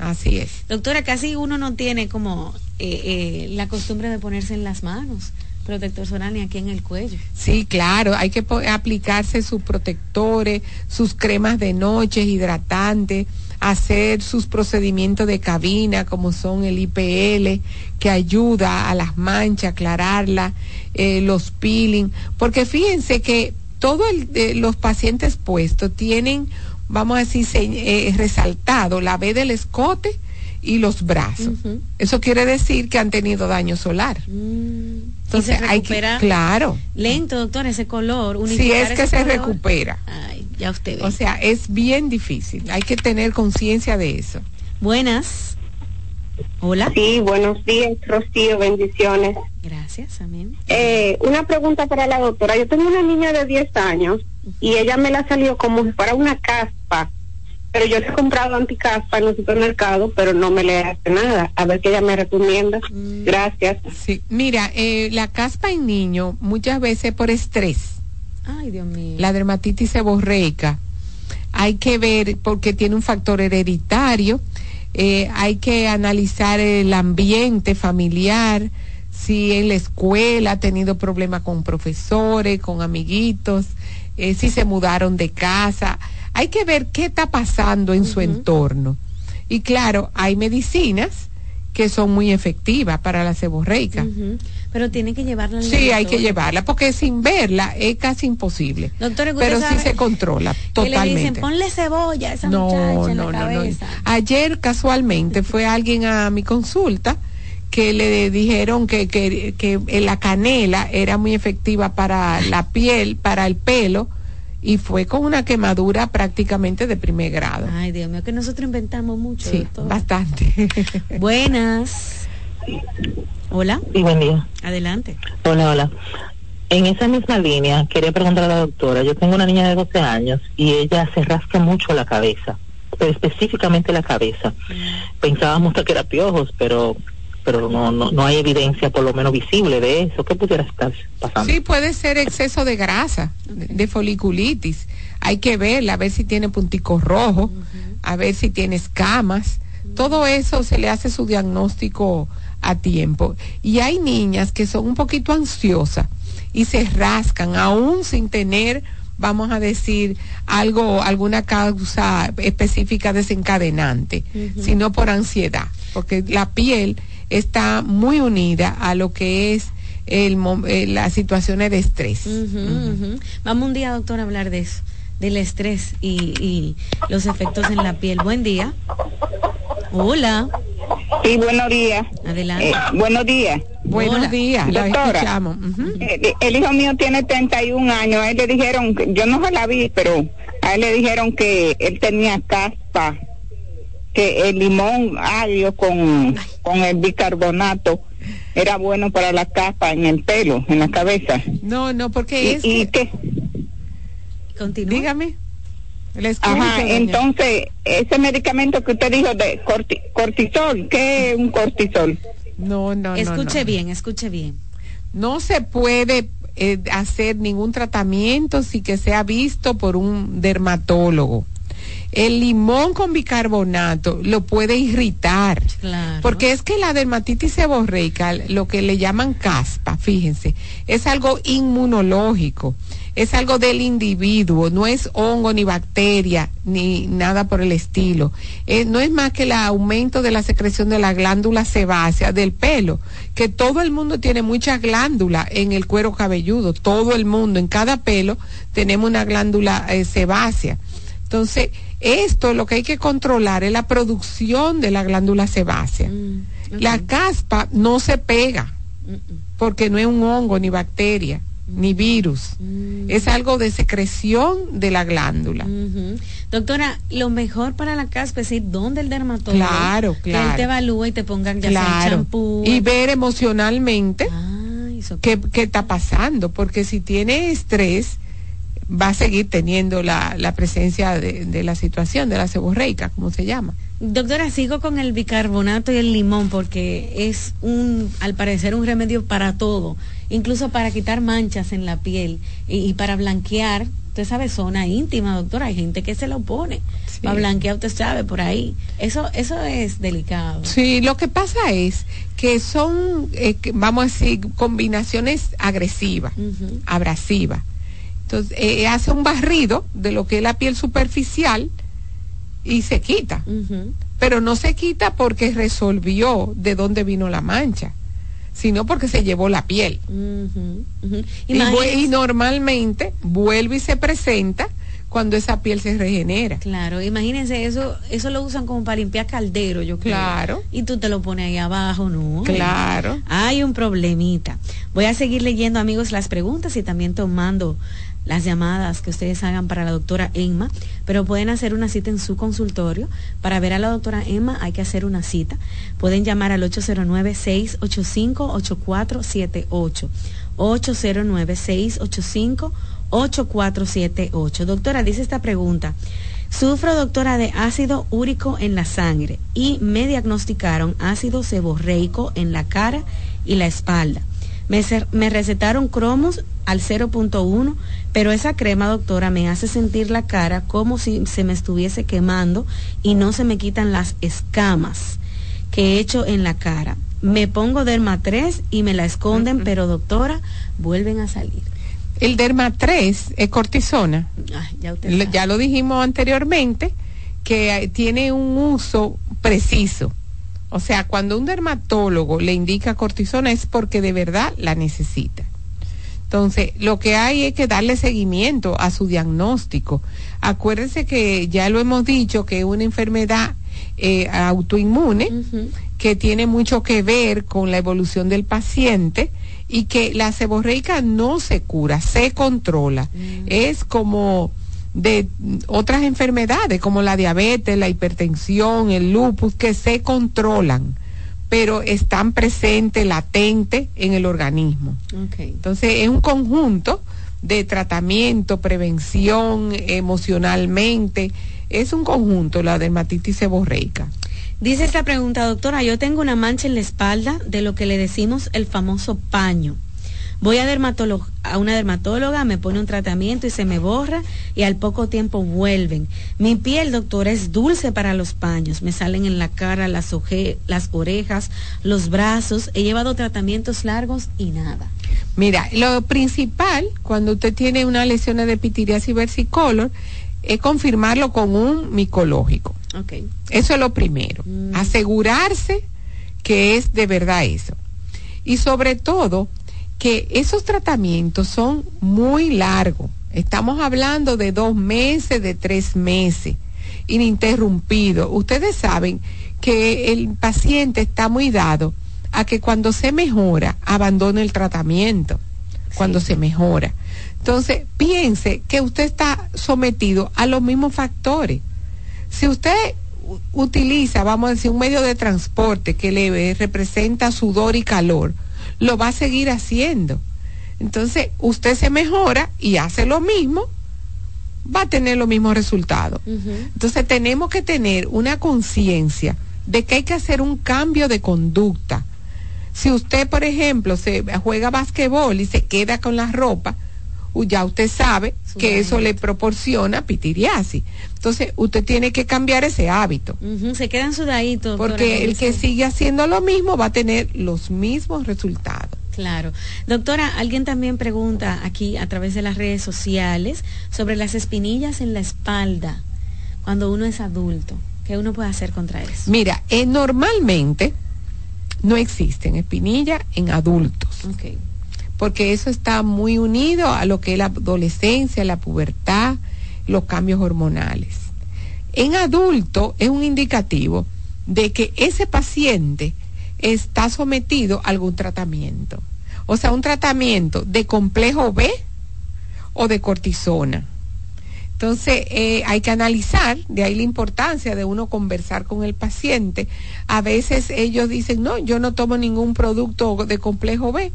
Así es. Doctora, casi uno no tiene como eh, eh, la costumbre de ponerse en las manos protector solar ni aquí en el cuello. Sí, claro, hay que aplicarse sus protectores, sus cremas de noche, hidratantes, hacer sus procedimientos de cabina como son el IPL, que ayuda a las manchas, aclararlas, eh, los peeling, porque fíjense que todos eh, los pacientes puestos tienen, vamos a decir, eh, resaltado la B del escote, y los brazos. Eso quiere decir que han tenido daño solar. Mm. Entonces hay que, claro. Lento, doctor, ese color. Si es que se recupera. Ay, ya usted ve. O sea, es bien difícil. Hay que tener conciencia de eso. Buenas. Hola. Sí, buenos días, Rocío, bendiciones. Gracias, amén. Eh, una pregunta para la doctora. Yo tengo una niña de 10 años y ella me la salió como si fuera una caspa pero yo le he comprado anticaspa en el supermercado, pero no me le hace nada. A ver qué ella me recomienda. Mm. Gracias. Sí, mira, eh, la caspa en niño muchas veces por estrés. Ay, Dios mío. La dermatitis seborreica. Hay que ver porque tiene un factor hereditario. Eh, hay que analizar el ambiente familiar, si en la escuela ha tenido problemas con profesores, con amiguitos, eh, si se mudaron de casa hay que ver qué está pasando en su entorno. Y claro, hay medicinas que son muy efectivas para la seborreica. Pero tiene que llevarla al Sí, hay que llevarla, porque sin verla es casi imposible. Doctor, pero sí se controla totalmente. le dicen, ponle cebolla a esa muchacha en la cabeza. Ayer casualmente fue alguien a mi consulta que le dijeron que, que, que la canela era muy efectiva para la piel, para el pelo, y fue con una quemadura prácticamente de primer grado. Ay, Dios mío, que nosotros inventamos mucho. Sí, bastante. Buenas. Hola. Sí, buen día. Adelante. Hola, hola. En esa misma línea, quería preguntar a la doctora, yo tengo una niña de 12 años y ella se rasca mucho la cabeza, pero específicamente la cabeza. Mm. Pensábamos que era piojos, pero pero no, no, no hay evidencia por lo menos visible de eso. ¿Qué pudiera estar pasando? Sí, puede ser exceso de grasa, de, foliculitis. Hay que verla, a ver si tiene punticos rojos, a ver si tiene escamas. Todo eso se le hace su diagnóstico a tiempo. Y hay niñas que son un poquito ansiosas y se rascan aún sin tener vamos a decir algo alguna causa específica desencadenante, sino por ansiedad, porque la piel está muy unida a lo que es el, eh, las situaciones de estrés. Vamos un día, doctor, a hablar de eso, del estrés y, los efectos en la piel. Buen día. Hola. Sí, buenos días. Adelante. Eh, buenos días. Buenos días, doctora. El, hijo mío tiene 31 años. A él le dijeron, yo no se la vi, pero a él le dijeron que él tenía caspa que el limón agrio con, con el bicarbonato era bueno para la capa en el pelo, en la cabeza. No, no, porque es... ¿Y qué? Continúa. Dígame. Ajá, entonces, ese medicamento que usted dijo de cortisol, ¿qué es un cortisol? No, no, escuche no, bien, escuche bien. No se puede eh, hacer ningún tratamiento sin que sea visto por un dermatólogo. El limón con bicarbonato lo puede irritar. Porque es que la dermatitis seborreica, lo que le llaman caspa, fíjense, es algo inmunológico es algo del individuo, no es hongo ni bacteria ni nada por el estilo. Eh, no es más que el aumento de la secreción de la glándula sebácea del pelo, que todo el mundo tiene mucha glándula en el cuero cabelludo, todo el mundo, en cada pelo tenemos una glándula eh, sebácea. Entonces, esto lo que hay que controlar es la producción de la glándula sebácea. Mm, la caspa no se pega porque no es un hongo ni bacteria ni virus. Mm. Es algo de secreción de la glándula. Doctora, lo mejor para la caspa es ir donde el dermatólogo. Claro, claro. Que él te evalúa y te pongan ya champú. Y ver emocionalmente qué, qué, está pasando. Porque si tiene estrés, va a seguir teniendo la, la presencia de, la situación, de la seborreica, como se llama. Doctora, sigo con el bicarbonato y el limón porque es un, al parecer, un remedio para todo, incluso para quitar manchas en la piel y, para blanquear. Usted sabe, zona íntima, doctora, hay gente que se lo pone. Va a blanquear, usted sabe, por ahí. Eso, eso es delicado. Sí, lo que pasa es que son, eh, vamos a decir, combinaciones agresivas, abrasivas entonces, eh, hace un barrido de lo que es la piel superficial y se quita. Pero no se quita porque resolvió de dónde vino la mancha, sino porque se llevó la piel. y, normalmente vuelve y se presenta cuando esa piel se regenera. Claro, imagínense eso, eso lo usan como para limpiar caldero, yo creo. Claro. Y tú te lo pones ahí abajo, ¿no? Claro. Hay un problemita. Voy a seguir leyendo, amigos, las preguntas y también tomando las llamadas que ustedes hagan para la doctora Emma, pero pueden hacer una cita en su consultorio. Para ver a la doctora Emma hay que hacer una cita. Pueden llamar al 809-685-8478. 809-685-8478. Doctora, dice esta pregunta. Sufro, doctora, de ácido úrico en la sangre y me diagnosticaron ácido seborreico en la cara y la espalda. Me, me recetaron cromos al 0.1, pero esa crema, doctora, me hace sentir la cara como si se me estuviese quemando y no se me quitan las escamas que he hecho en la cara. Me pongo Derma 3 y me la esconden, pero doctora, vuelven a salir. El Derma 3 es cortisona. ya, ya lo dijimos anteriormente, que tiene un uso preciso O sea, cuando un dermatólogo le indica cortisona es porque de verdad la necesita. Entonces, lo que hay es que darle seguimiento a su diagnóstico. Acuérdense que ya lo hemos dicho, que es una enfermedad eh, autoinmune que tiene mucho que ver con la evolución del paciente y que la seborreica no se cura, se controla. Mm. Es como de otras enfermedades como la diabetes, la hipertensión, el lupus, que se controlan pero están presentes, latentes en el organismo. Entonces es un conjunto de tratamiento, prevención emocionalmente, es un conjunto la dermatitis seborreica. Dice esta pregunta, doctora, yo tengo una mancha en la espalda de lo que le decimos el famoso paño. Voy a, a una dermatóloga, me pone un tratamiento y se me borra y al poco tiempo vuelven. Mi piel, doctora, es dulce para los paños. Me salen en la cara, las, las orejas, los brazos. He llevado tratamientos largos y nada. Mira, lo principal cuando usted tiene una lesión de pitiriasis versicolor es confirmarlo con un micológico. Okay. Eso es lo primero. Mm. Asegurarse que es de verdad eso. Y sobre todo, que esos tratamientos son muy largos. Estamos hablando de dos meses, de tres meses, ininterrumpido. Ustedes saben que el paciente está muy dado a que cuando se mejora, abandone el tratamiento, cuando se mejora. Entonces, piense que usted está sometido a los mismos factores. Si usted utiliza, vamos a decir, un medio de transporte que le representa sudor y calor, lo va a seguir haciendo. Entonces, usted se mejora y hace lo mismo, va a tener los mismos resultados. Entonces, tenemos que tener una conciencia de que hay que hacer un cambio de conducta. Si usted, por ejemplo, se juega basquetbol y se queda con la ropa, ya usted sabe que eso le proporciona pitiriasis. Entonces, usted tiene que cambiar ese hábito. Se quedan sudaditos. Porque el que sigue haciendo lo mismo va a tener los mismos resultados. Claro. Doctora, alguien también pregunta aquí a través de las redes sociales sobre las espinillas en la espalda cuando uno es adulto. ¿Qué uno puede hacer contra eso? Mira, eh, normalmente no existen espinillas en adultos. Okay porque eso está muy unido a lo que es la adolescencia, la pubertad, los cambios hormonales. En adulto es un indicativo de que ese paciente está sometido a algún tratamiento. O sea, un tratamiento de complejo B o de cortisona. Entonces, eh, hay que analizar, de ahí la importancia de uno conversar con el paciente. A veces ellos dicen, no, yo no tomo ningún producto de complejo B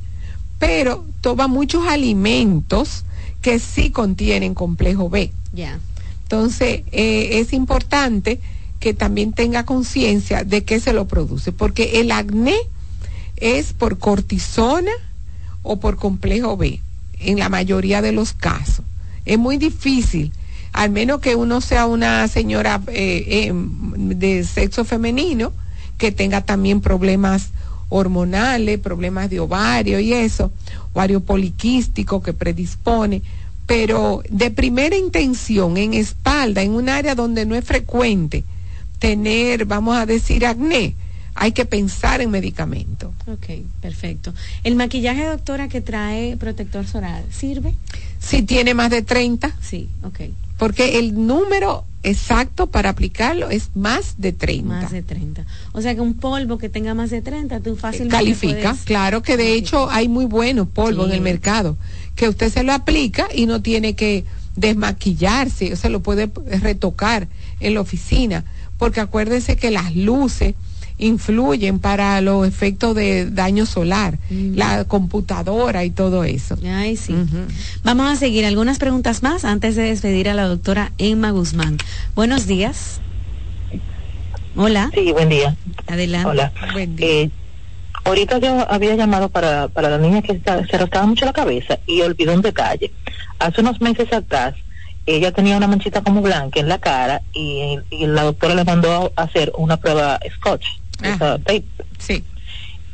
pero toma muchos alimentos que sí contienen complejo B. Ya. Entonces, eh, es importante que también tenga conciencia de qué se lo produce, porque el acné es por cortisona o por complejo B, en la mayoría de los casos. Es muy difícil, al menos que uno sea una señora eh, eh, de sexo femenino, que tenga también problemas hormonales, problemas de ovario y eso, ovario poliquístico que predispone, pero de primera intención en espalda, en un área donde no es frecuente tener, vamos a decir, acné, hay que pensar en medicamento. Ok, perfecto. ¿El maquillaje, doctora, que trae protector solar, sirve? Si tiene más de 30. Sí, ok. Porque el número exacto para aplicarlo es más de 30. Más de 30. O sea que un polvo que tenga más de 30, tú fácilmente Califica, claro que de hecho hay muy buenos polvos en el mercado, que usted se lo aplica y no tiene que desmaquillarse, o se lo puede retocar en la oficina, porque acuérdese que las luces influyen para los efectos de daño solar, mm. la computadora y todo eso. Ay, sí. Vamos a seguir algunas preguntas más antes de despedir a la doctora Emma Guzmán. Buenos días. Hola. Sí, buen día. Adelante. Hola. Buen día. Eh, ahorita yo había llamado para, para la niña que se rascaba mucho la cabeza y olvidó un detalle. Hace unos meses atrás ella tenía una manchita como blanca en la cara y, y la doctora le mandó a hacer una prueba Scotch Ah, sí.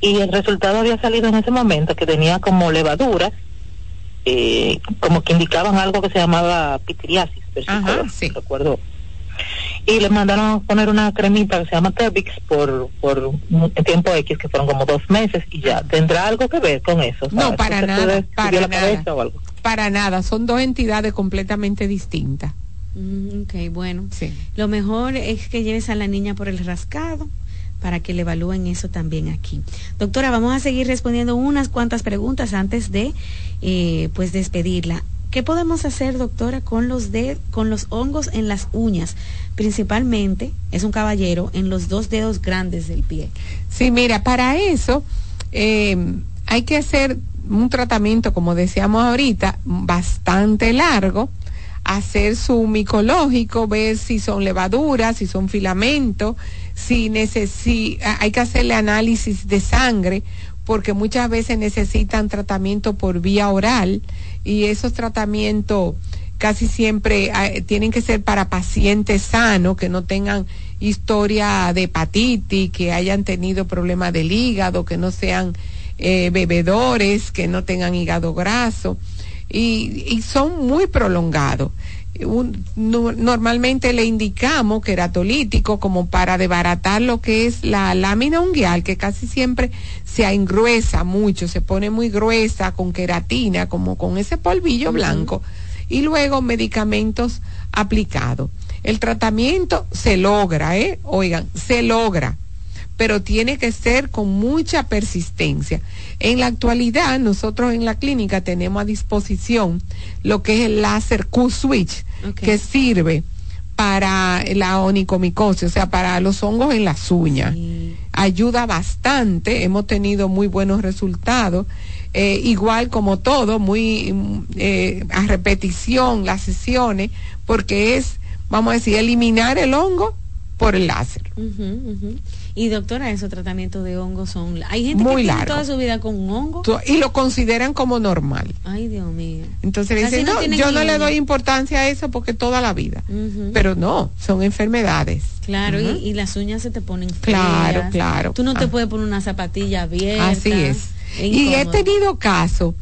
Y el resultado había salido en ese momento que tenía como levadura, eh, como que indicaban algo que se llamaba pitiriasis, Ajá, sí. recuerdo. y le mandaron a poner una cremita que se llama Terbix por, por un tiempo X, que fueron como dos meses y ya. ¿Tendrá algo que ver con eso? No, para nada, para nada. Para nada, son dos entidades completamente distintas. Mm, ok, bueno. Sí. Lo mejor es que lleves a la niña por el rascado para que le evalúen eso también aquí. Doctora, vamos a seguir respondiendo unas cuantas preguntas antes de eh, pues despedirla. ¿Qué podemos hacer, doctora, con los de, con los hongos en las uñas? Principalmente, es un caballero, en los dos dedos grandes del pie. Sí, mira, para eso eh, hay que hacer un tratamiento, como decíamos ahorita, bastante largo, hacer su micológico, ver si son levaduras, si son filamentos, si, hay que hacerle análisis de sangre porque muchas veces necesitan tratamiento por vía oral y esos tratamientos casi siempre tienen que ser para pacientes sanos que no tengan historia de hepatitis, que hayan tenido problemas del hígado, que no sean eh, bebedores, que no tengan hígado graso y, y son muy prolongados normalmente le indicamos queratolítico como para desbaratar lo que es la lámina unguial, que casi siempre se engruesa mucho, se pone muy gruesa con queratina, como con ese polvillo blanco, y luego medicamentos aplicados. El tratamiento se logra, ¿eh? Oigan, se logra pero tiene que ser con mucha persistencia. En la actualidad, nosotros en la clínica tenemos a disposición lo que es el láser Q-Switch, que sirve para la onicomicosis, o sea, para los hongos en las uñas. Ayuda bastante, hemos tenido muy buenos resultados. Eh, igual como todo, muy eh, a repetición las sesiones, porque es, vamos a decir, eliminar el hongo por el láser. Y doctora, esos tratamientos de hongos son... Hay gente que tiene toda su vida con un hongo. Y lo consideran como normal. Ay, Dios mío. Entonces dicen, no, yo no le doy importancia a eso porque toda la vida. Pero no, son enfermedades. Claro, y, las uñas se te ponen feas. Claro, claro. Tú no te ah. puedes poner una zapatilla abierta. Así es. Y he tenido casos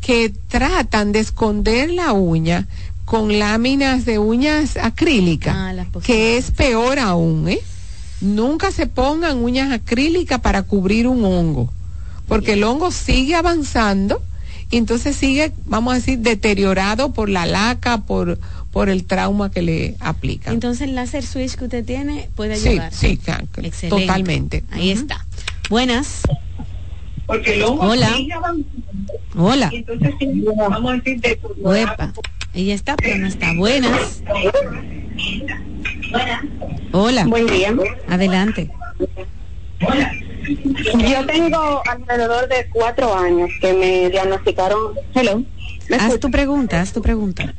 que tratan de esconder la uña con láminas de uñas acrílicas, ah, que es peor aún, ¿eh? Nunca se pongan uñas acrílicas para cubrir un hongo, porque el hongo sigue avanzando y entonces sigue, vamos a decir, deteriorado por la laca, por, por el trauma que le aplica. Entonces el láser switch que usted tiene puede ayudar. Sí, sí, totalmente. Ahí está. Buenas. Porque el hongo Hola. sigue avanzando. Hola. entonces vamos a decir, de ella está, pero no está. Buenas. Hola. Buen día. Adelante. Yo tengo alrededor de cuatro años que me diagnosticaron. Hello. Haz tu pregunta, haz tu pregunta.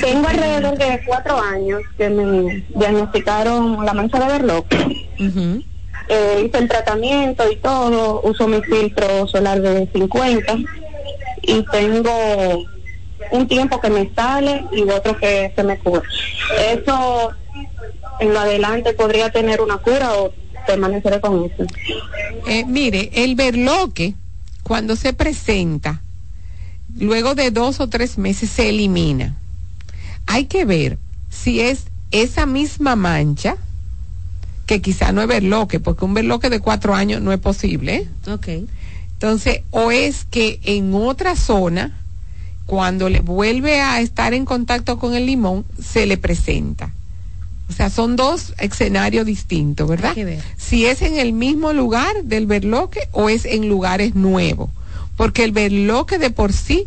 tengo alrededor de cuatro años que me diagnosticaron la mancha de verlo. Eh, hice el tratamiento y todo, uso mi filtro solar de 50 y tengo un tiempo que me sale y otro que se me cura. Eso en lo adelante podría tener una cura o permaneceré con eso. Eh, mire, el verloque cuando se presenta, luego de dos o tres meses se elimina. Hay que ver si es esa misma mancha, que quizá no es verloque, porque un verloque de cuatro años no es posible. ¿eh? Entonces, o es que en otra zona, cuando le vuelve a estar en contacto con el limón, se le presenta. O sea, son dos escenarios distintos, ¿verdad? Si es en el mismo lugar del berloque o es en lugares nuevos. Porque el berloque de por sí,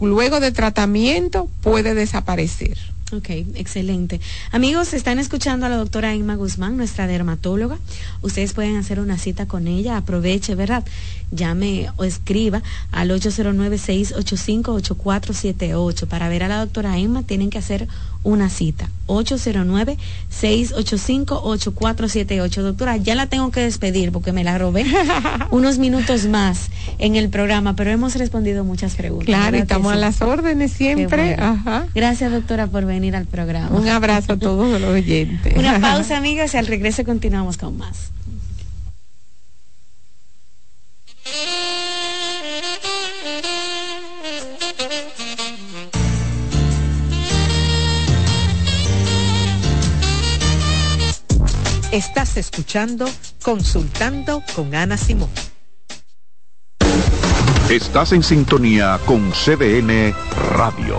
luego de tratamiento, puede desaparecer. Ok, excelente. Amigos, están escuchando a la doctora Emma Guzmán, nuestra dermatóloga. Ustedes pueden hacer una cita con ella, aproveche, ¿verdad? Llame o escriba al 809-685-8478. Para ver a la doctora Emma tienen que hacer una cita. 809-685-8478. Doctora, ya la tengo que despedir porque me la robé unos minutos más en el programa, pero hemos respondido muchas preguntas. Claro, y estamos a las órdenes siempre. Gracias, doctora, por venir venir al programa. Un abrazo a todos los oyentes. Una pausa, amigos, y al regreso continuamos con más. Estás escuchando Consultando con Ana Simón. Estás en sintonía con CBN Radio.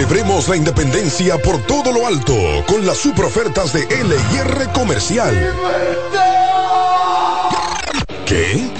Celebremos la independencia por todo lo alto con las super ofertas de LIR Comercial. ¿Qué?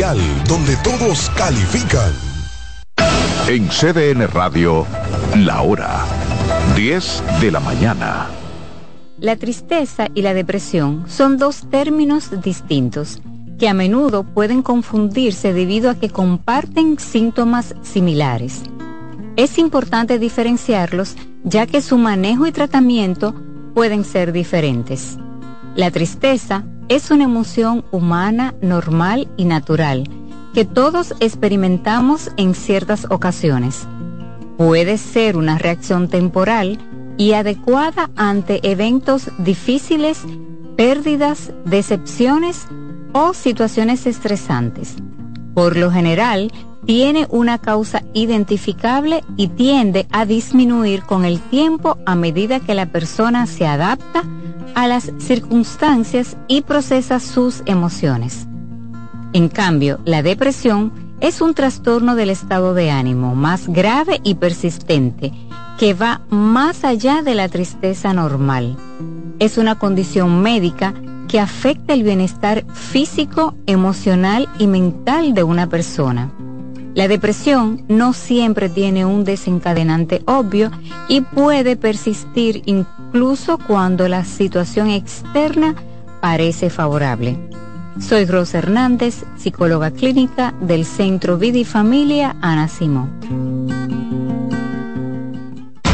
donde todos califican. En CDN Radio, la hora 10 de la mañana. La tristeza y la depresión son dos términos distintos que a menudo pueden confundirse debido a que comparten síntomas similares. Es importante diferenciarlos ya que su manejo y tratamiento pueden ser diferentes. La tristeza es una emoción humana, normal y natural que todos experimentamos en ciertas ocasiones. Puede ser una reacción temporal y adecuada ante eventos difíciles, pérdidas, decepciones o situaciones estresantes. Por lo general, tiene una causa identificable y tiende a disminuir con el tiempo a medida que la persona se adapta a las circunstancias y procesa sus emociones. En cambio, la depresión es un trastorno del estado de ánimo más grave y persistente que va más allá de la tristeza normal. Es una condición médica que afecta el bienestar físico, emocional y mental de una persona. La depresión no siempre tiene un desencadenante obvio y puede persistir incluso cuando la situación externa parece favorable. Soy Rosa Hernández, psicóloga clínica del Centro Vida y Familia Ana Simón.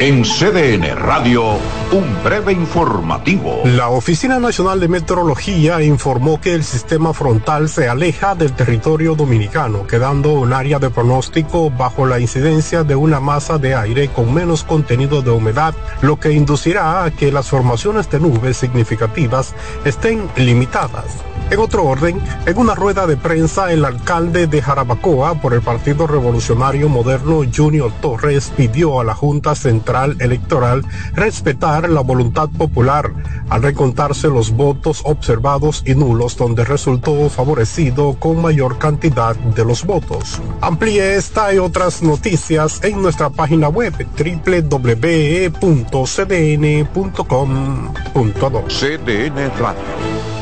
En CDN Radio, un breve informativo. La Oficina Nacional de Meteorología informó que el sistema frontal se aleja del territorio dominicano, quedando un área de pronóstico bajo la incidencia de una masa de aire con menos contenido de humedad, lo que inducirá a que las formaciones de nubes significativas estén limitadas. En otro orden, en una rueda de prensa, el alcalde de Jarabacoa por el Partido Revolucionario Moderno, Junior Torres, pidió a la Junta Central Electoral respetar la voluntad popular al recontarse los votos observados y nulos donde resultó favorecido con mayor cantidad de los votos. Amplíe esta y otras noticias en nuestra página web www.cdn.com.do. CDN Radio.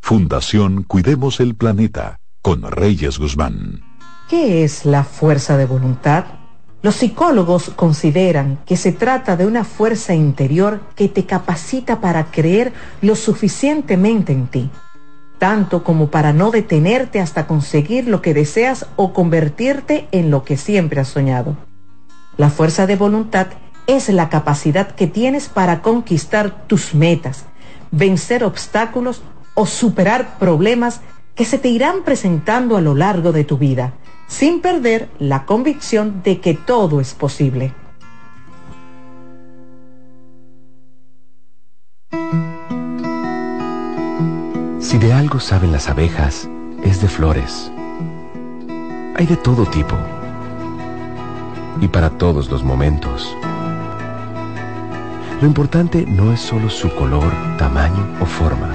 Fundación Cuidemos el Planeta con Reyes Guzmán. ¿Qué es la fuerza de voluntad? Los psicólogos consideran que se trata de una fuerza interior que te capacita para creer lo suficientemente en ti, tanto como para no detenerte hasta conseguir lo que deseas o convertirte en lo que siempre has soñado. La fuerza de voluntad es la capacidad que tienes para conquistar tus metas, vencer obstáculos o superar problemas que se te irán presentando a lo largo de tu vida, sin perder la convicción de que todo es posible. Si de algo saben las abejas, es de flores. Hay de todo tipo y para todos los momentos. Lo importante no es solo su color, tamaño o forma,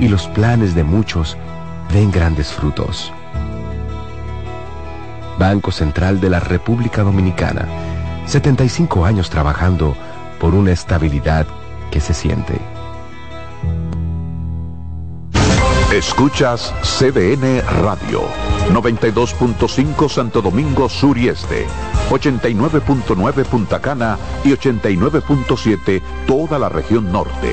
y los planes de muchos den grandes frutos. Banco Central de la República Dominicana. 75 años trabajando por una estabilidad que se siente. Escuchas CDN Radio, 92.5 Santo Domingo Sur y Este, 89.9 Punta Cana y 89.7 toda la región norte.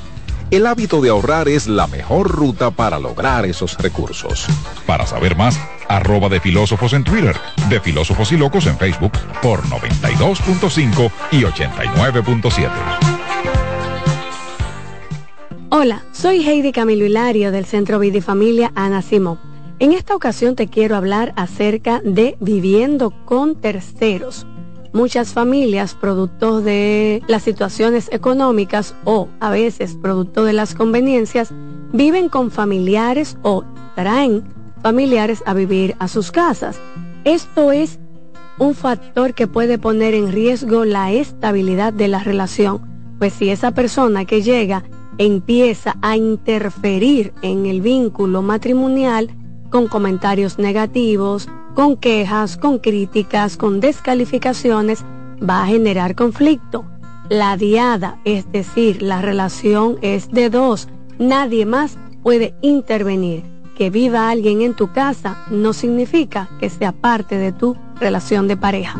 El hábito de ahorrar es la mejor ruta para lograr esos recursos. Para saber más, arroba de filósofos en Twitter, de filósofos y locos en Facebook por 92.5 y 89.7. Hola, soy Heidi Camilo Hilario del Centro Vidifamilia Ana Simón. En esta ocasión te quiero hablar acerca de viviendo con terceros. Muchas familias, producto de las situaciones económicas o a veces producto de las conveniencias, viven con familiares o traen familiares a vivir a sus casas. Esto es un factor que puede poner en riesgo la estabilidad de la relación, pues si esa persona que llega empieza a interferir en el vínculo matrimonial con comentarios negativos, con quejas, con críticas, con descalificaciones, va a generar conflicto. La diada, es decir, la relación es de dos, nadie más puede intervenir. Que viva alguien en tu casa no significa que sea parte de tu relación de pareja.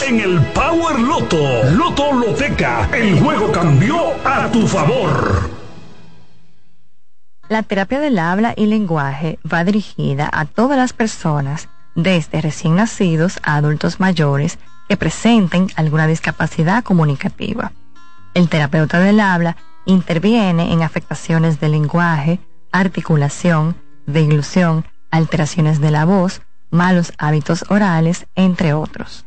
en el Power Loto. Loto Loteca. El juego cambió a tu favor. La terapia del habla y lenguaje va dirigida a todas las personas, desde recién nacidos a adultos mayores, que presenten alguna discapacidad comunicativa. El terapeuta del habla interviene en afectaciones del lenguaje, articulación, deglución, alteraciones de la voz, malos hábitos orales, entre otros.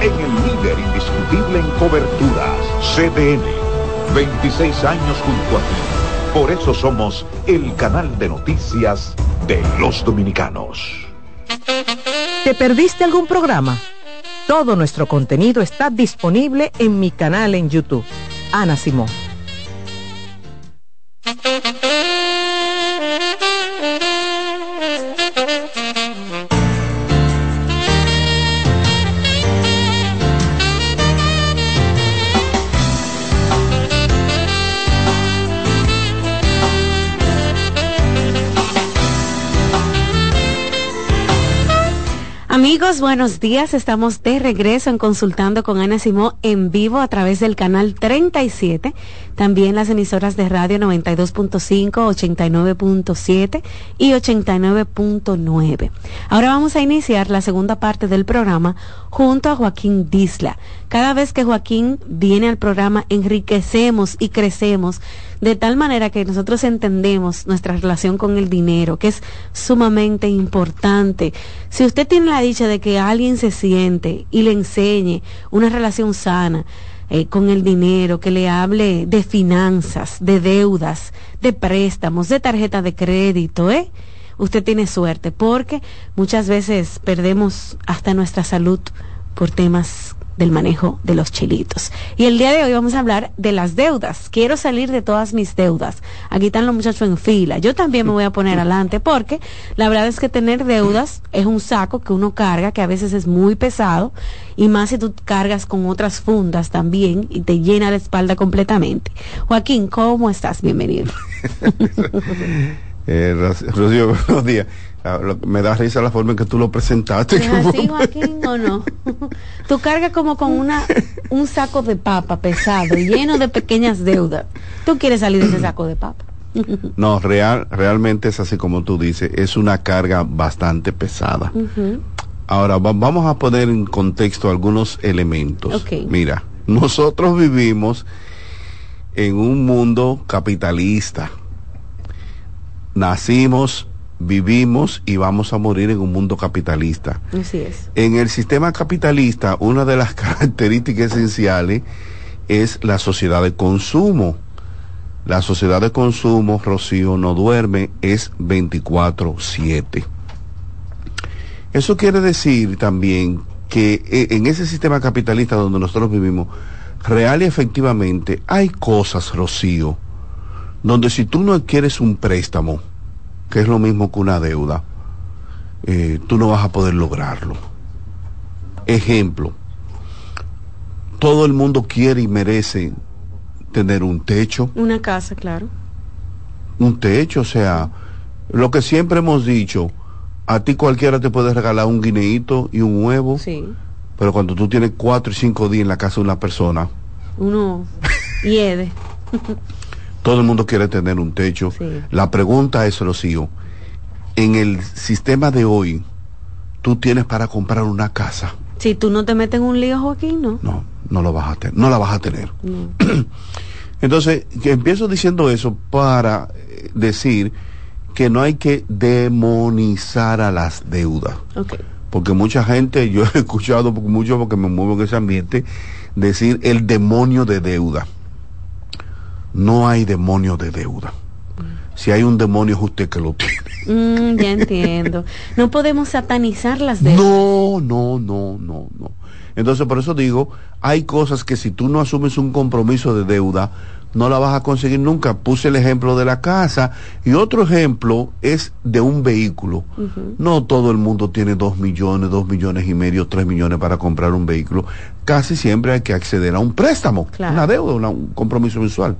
en el líder indiscutible en coberturas, CDN. 26 años junto a ti. Por eso somos el canal de noticias de los dominicanos. ¿Te perdiste algún programa? Todo nuestro contenido está disponible en mi canal en YouTube. Ana Simón. Amigos, buenos días. Estamos de regreso en Consultando con Ana Simó en vivo a través del canal 37. También las emisoras de radio 92.5, 89.7 y 89.9. Ahora vamos a iniciar la segunda parte del programa junto a Joaquín Disla. Cada vez que Joaquín viene al programa, enriquecemos y crecemos de tal manera que nosotros entendemos nuestra relación con el dinero, que es sumamente importante. Si usted tiene la dicha de que alguien se siente y le enseñe una relación sana, eh, con el dinero, que le hable de finanzas, de deudas, de préstamos, de tarjeta de crédito, ¿eh? Usted tiene suerte porque muchas veces perdemos hasta nuestra salud por temas del manejo de los chilitos. Y el día de hoy vamos a hablar de las deudas. Quiero salir de todas mis deudas. Aquí están los muchachos en fila. Yo también me voy a poner adelante porque la verdad es que tener deudas es un saco que uno carga, que a veces es muy pesado, y más si tú cargas con otras fundas también y te llena la espalda completamente. Joaquín, ¿cómo estás? Bienvenido. eh, Rocío, buenos días. Ah, me da risa la forma en que tú lo presentaste. ¿Es así, Joaquín, o no? Tú cargas como con una un saco de papa pesado, lleno de pequeñas deudas. Tú quieres salir de ese saco de papa. No, real, realmente es así como tú dices, es una carga bastante pesada. Ahora, vamos a poner en contexto algunos elementos. Mira, nosotros vivimos en un mundo capitalista. Nacimos vivimos y vamos a morir en un mundo capitalista. Así es. En el sistema capitalista, una de las características esenciales es la sociedad de consumo. La sociedad de consumo, Rocío, no duerme, es 24/7. Eso quiere decir también que eh, en ese sistema capitalista donde nosotros vivimos, real y efectivamente hay cosas, Rocío, donde si tú no adquieres un préstamo, que es lo mismo que una deuda, eh, tú no vas a poder lograrlo. Ejemplo, todo el mundo quiere y merece tener un techo. Una casa, claro. Un techo, o sea, lo que siempre hemos dicho, a ti cualquiera te puede regalar un guineíto y un huevo. Sí. Pero cuando tú tienes cuatro y cinco días en la casa de una persona. Uno hiede. Todo el mundo quiere tener un techo. La pregunta es, Rocío, en el sistema de hoy, tú tienes para comprar una casa. Si tú no te metes en un lío, Joaquín, ¿no? No, no lo vas a tener, no la vas a tener. Entonces, que empiezo diciendo eso para eh, decir que no hay que demonizar a las deudas. Porque mucha gente, yo he escuchado mucho porque me muevo en ese ambiente, decir el demonio de deuda no hay demonio de deuda. Si hay un demonio es usted que lo tiene. Mm, ya entiendo. No podemos satanizar las deudas. No, no, no, no, no. Entonces, por eso digo, hay cosas que si tú no asumes un compromiso de deuda, no la vas a conseguir nunca. Puse el ejemplo de la casa y otro ejemplo es de un vehículo. No todo el mundo tiene dos millones, dos millones y medio, tres millones para comprar un vehículo. Casi siempre hay que acceder a un préstamo, una deuda, un compromiso mensual.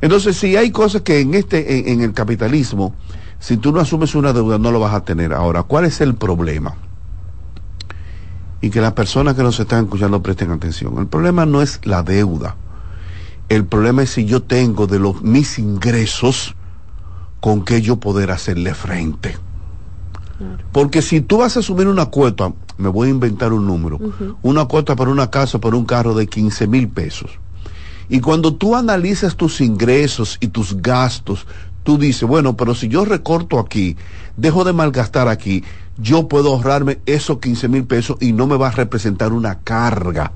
Entonces, si hay cosas que en este, en el capitalismo, si tú no asumes una deuda, no lo vas a tener. Ahora, ¿cuál es el problema? Y que las personas que nos están escuchando presten atención. El problema no es la deuda el problema es si yo tengo de los mis ingresos con qué yo poder hacerle frente. Porque si tú vas a asumir una cuota, me voy a inventar un número, una cuota para una casa, para un carro de 15 mil pesos. Y cuando tú analizas tus ingresos y tus gastos, tú dices, bueno, pero si yo recorto aquí, dejo de malgastar aquí, yo puedo ahorrarme esos 15 mil pesos y no me va a representar una carga.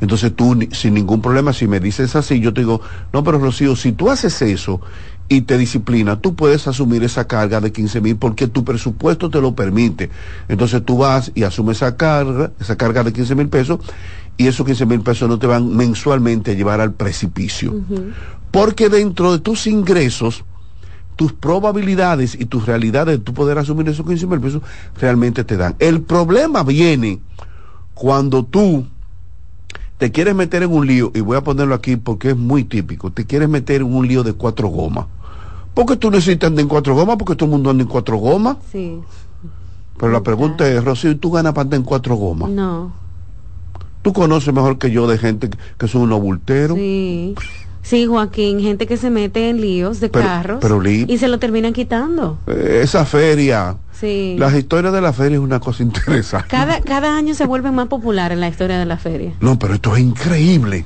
Entonces tú, sin ningún problema, si me dices así, yo te digo, no, pero Rocío, si tú haces eso y te disciplina, tú puedes asumir esa carga de 15 mil porque tu presupuesto te lo permite. Entonces tú vas y asumes esa carga, esa carga de 15 mil pesos y esos 15 mil pesos no te van mensualmente a llevar al precipicio. Porque dentro de tus ingresos, tus probabilidades y tus realidades de tú poder asumir esos 15 mil pesos realmente te dan. El problema viene cuando tú te quieres meter en un lío, y voy a ponerlo aquí porque es muy típico, te quieres meter en un lío de cuatro gomas. Porque tú necesitas andar en cuatro gomas, porque todo el mundo anda en cuatro gomas. Sí. Pero la pregunta es, Rocío, ¿tú ganas para andar en cuatro gomas? No. Tú conoces mejor que yo de gente que son unos bulteros. Sí. Sí, Joaquín, gente que se mete en líos de Pero- carros pero, y se lo terminan quitando. Eh, esa feria, Sí. las historias de la feria es una cosa interesante. Cada, cada año se vuelven más populares en la historia de la feria. No, pero esto es increíble.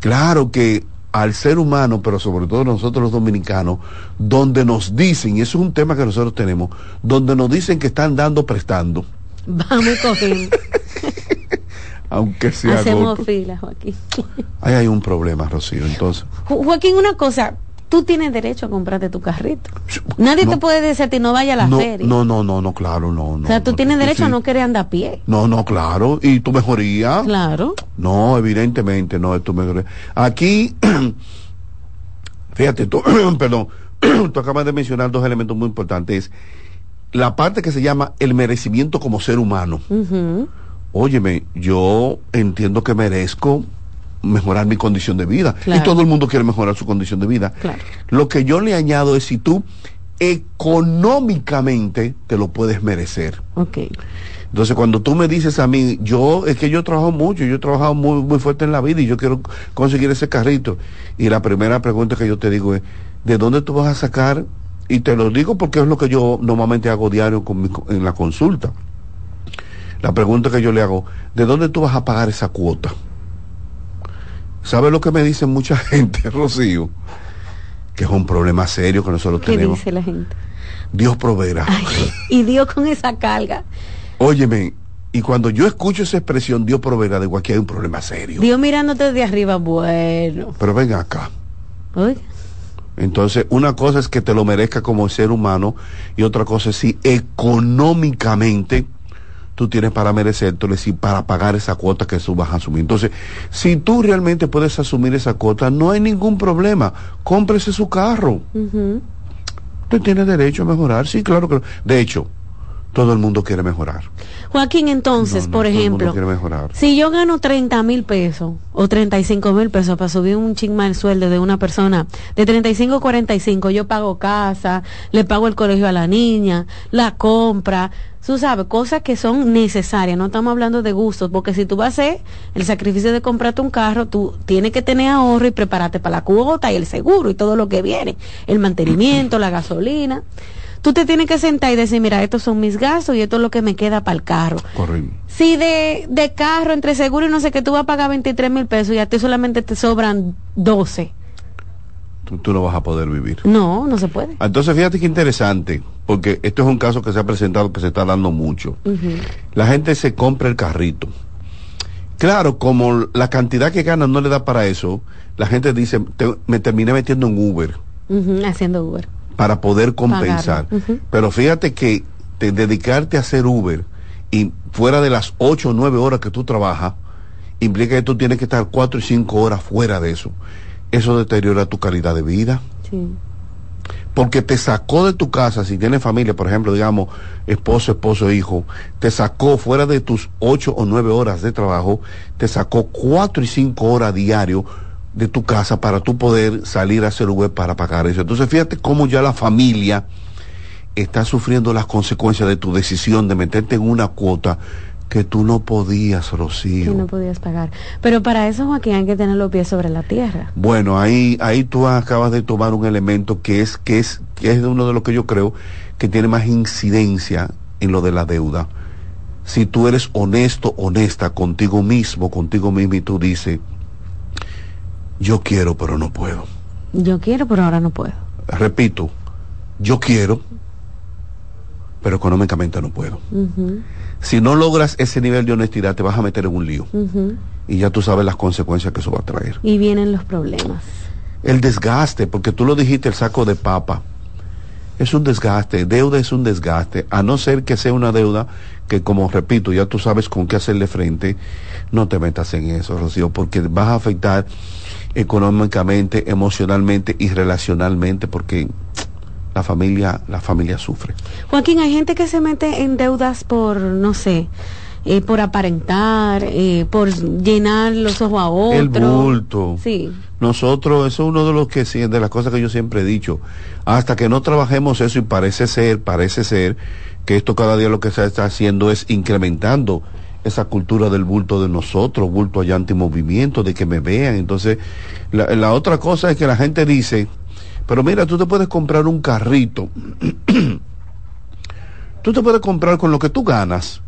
Claro que al ser humano, pero sobre todo nosotros los dominicanos, donde nos dicen, y eso es un tema que nosotros tenemos, donde nos dicen que están dando prestando, Vamos cogemos. aunque sea Hacemos golpe. fila, Joaquín. Ahí hay un problema, Rocío. Entonces, Jo- Joaquín, una cosa, tú tienes derecho a comprarte tu carrito. Nadie no. te puede decir a ti no vaya a la no, feria. no, no, no, no, claro, no, no. o sea, tú no, tienes sí, derecho a no querer andar a pie. No, no, claro. ¿Y tu mejoría? Claro. No, evidentemente no es tu mejoría. Aquí, fíjate, tú, perdón, tú acabas de mencionar dos elementos muy importantes. Es la parte que se llama el merecimiento como ser humano. Ujú. Óyeme, yo entiendo que merezco mejorar mi condición de vida. Claro. Y todo el mundo quiere mejorar su condición de vida. Claro. Lo que yo le añado es si tú económicamente te lo puedes merecer. Ok. Entonces, cuando tú me dices a mí, yo, es que yo trabajo mucho, yo he trabajado muy, muy fuerte en la vida y yo quiero conseguir ese carrito. Y la primera pregunta que yo te digo es, ¿de dónde tú vas a sacar? Y te lo digo porque es lo que yo normalmente hago diario con mi en la consulta. La pregunta que yo le hago, ¿de dónde tú vas a pagar esa cuota? ¿Sabes lo que me dice mucha gente, Rocío? Que es un problema serio que nosotros ¿Qué tenemos. dice la gente? Dios proveerá. Y Dios con esa carga. Óyeme, y cuando yo escucho esa expresión, Dios proveerá, digo, aquí hay un problema serio. Dios mirándote de arriba, bueno. Pero ven acá. Entonces, una cosa es que te lo merezca como ser humano y otra cosa es si económicamente tú tienes para merecértelo, decir, para pagar esa cuota que tú vas a asumir. Entonces, si tú realmente puedes asumir esa cuota, no hay ningún problema. Cómprese su carro. Ujú. Usted tiene derecho a mejorar. Sí, claro que. De hecho, todo el mundo quiere mejorar. Joaquín, entonces, por ejemplo, si yo gano 30 mil pesos o 35 mil pesos para subir un ching más el sueldo de una persona de 35 a 45, yo pago casa, le pago el colegio a la niña, la compra, tú sabes, cosas que son necesarias, no estamos hablando de gustos, porque si tú vas a hacer el sacrificio de comprarte un carro, tú tienes que tener ahorro y prepararte para la cuota y el seguro y todo lo que viene, el mantenimiento, la gasolina. Tú te tienes que sentar y decir, mira, estos son mis gastos y esto es lo que me queda para el carro. Correcto. Si de, de carro, entre seguro y no sé qué, tú vas a pagar 23 mil pesos y a ti solamente te sobran 12. Tú, tú no vas a poder vivir. No, no se puede. Entonces, fíjate qué interesante, porque esto es un caso que se ha presentado, que se está dando mucho. La gente se compra el carrito. Claro, como la cantidad que gana no le da para eso, la gente dice, "Te- me terminé metiendo en Uber haciendo Uber. Para poder compensar. Pero fíjate que te- dedicarte a hacer Uber y fuera de las 8 o 9 horas que tú trabajas, implica que tú tienes que estar 4 y 5 horas fuera de eso. Eso deteriora tu calidad de vida. Sí. porque te sacó de tu casa, si tienes familia, por ejemplo, digamos, esposo, esposo, hijo, te sacó fuera de tus ocho o nueve horas de trabajo, te sacó cuatro y cinco horas diario de tu casa para tú poder salir a hacer web para pagar eso. Entonces, fíjate cómo ya la familia está sufriendo las consecuencias de tu decisión de meterte en una cuota que tú no podías, Que Rocío. no podías pagar. Pero para eso, Joaquín, hay que tener los pies sobre la tierra. Bueno, ahí, ahí tú acabas de tomar un elemento que es, que es, que es uno de los que yo creo que tiene más incidencia en lo de la deuda. Si tú eres honesto, honesta contigo mismo, contigo mismo y tú dices, yo quiero pero no puedo. Yo quiero, pero ahora no puedo. repito, yo quiero, pero económicamente no puedo. Si no logras ese nivel de honestidad, te vas a meter en un lío. Y ya tú sabes las consecuencias que eso va a traer. Y vienen los problemas. El desgaste, porque tú lo dijiste, el saco de papa. Es un desgaste, deuda es un desgaste, a no ser que sea una deuda que, como repito, ya tú sabes con qué hacerle frente, no te metas en eso, Rocío, porque vas a afectar económicamente, emocionalmente y relacionalmente, porque la familia, la familia sufre. Joaquín, hay gente que se mete en deudas por, no sé, eh, por aparentar, eh, por llenar los ojos a otro. El bulto. Sí. Nosotros, eso es uno de los que de las cosas que yo siempre he dicho. Hasta que no trabajemos eso y parece ser, parece ser que esto cada día lo que se está haciendo es incrementando esa cultura del bulto de nosotros, bulto allá antimovimiento, de que me vean. Entonces, la, la otra cosa es que la gente dice, pero mira, tú te puedes comprar un carrito. tú te puedes comprar con lo que tú ganas.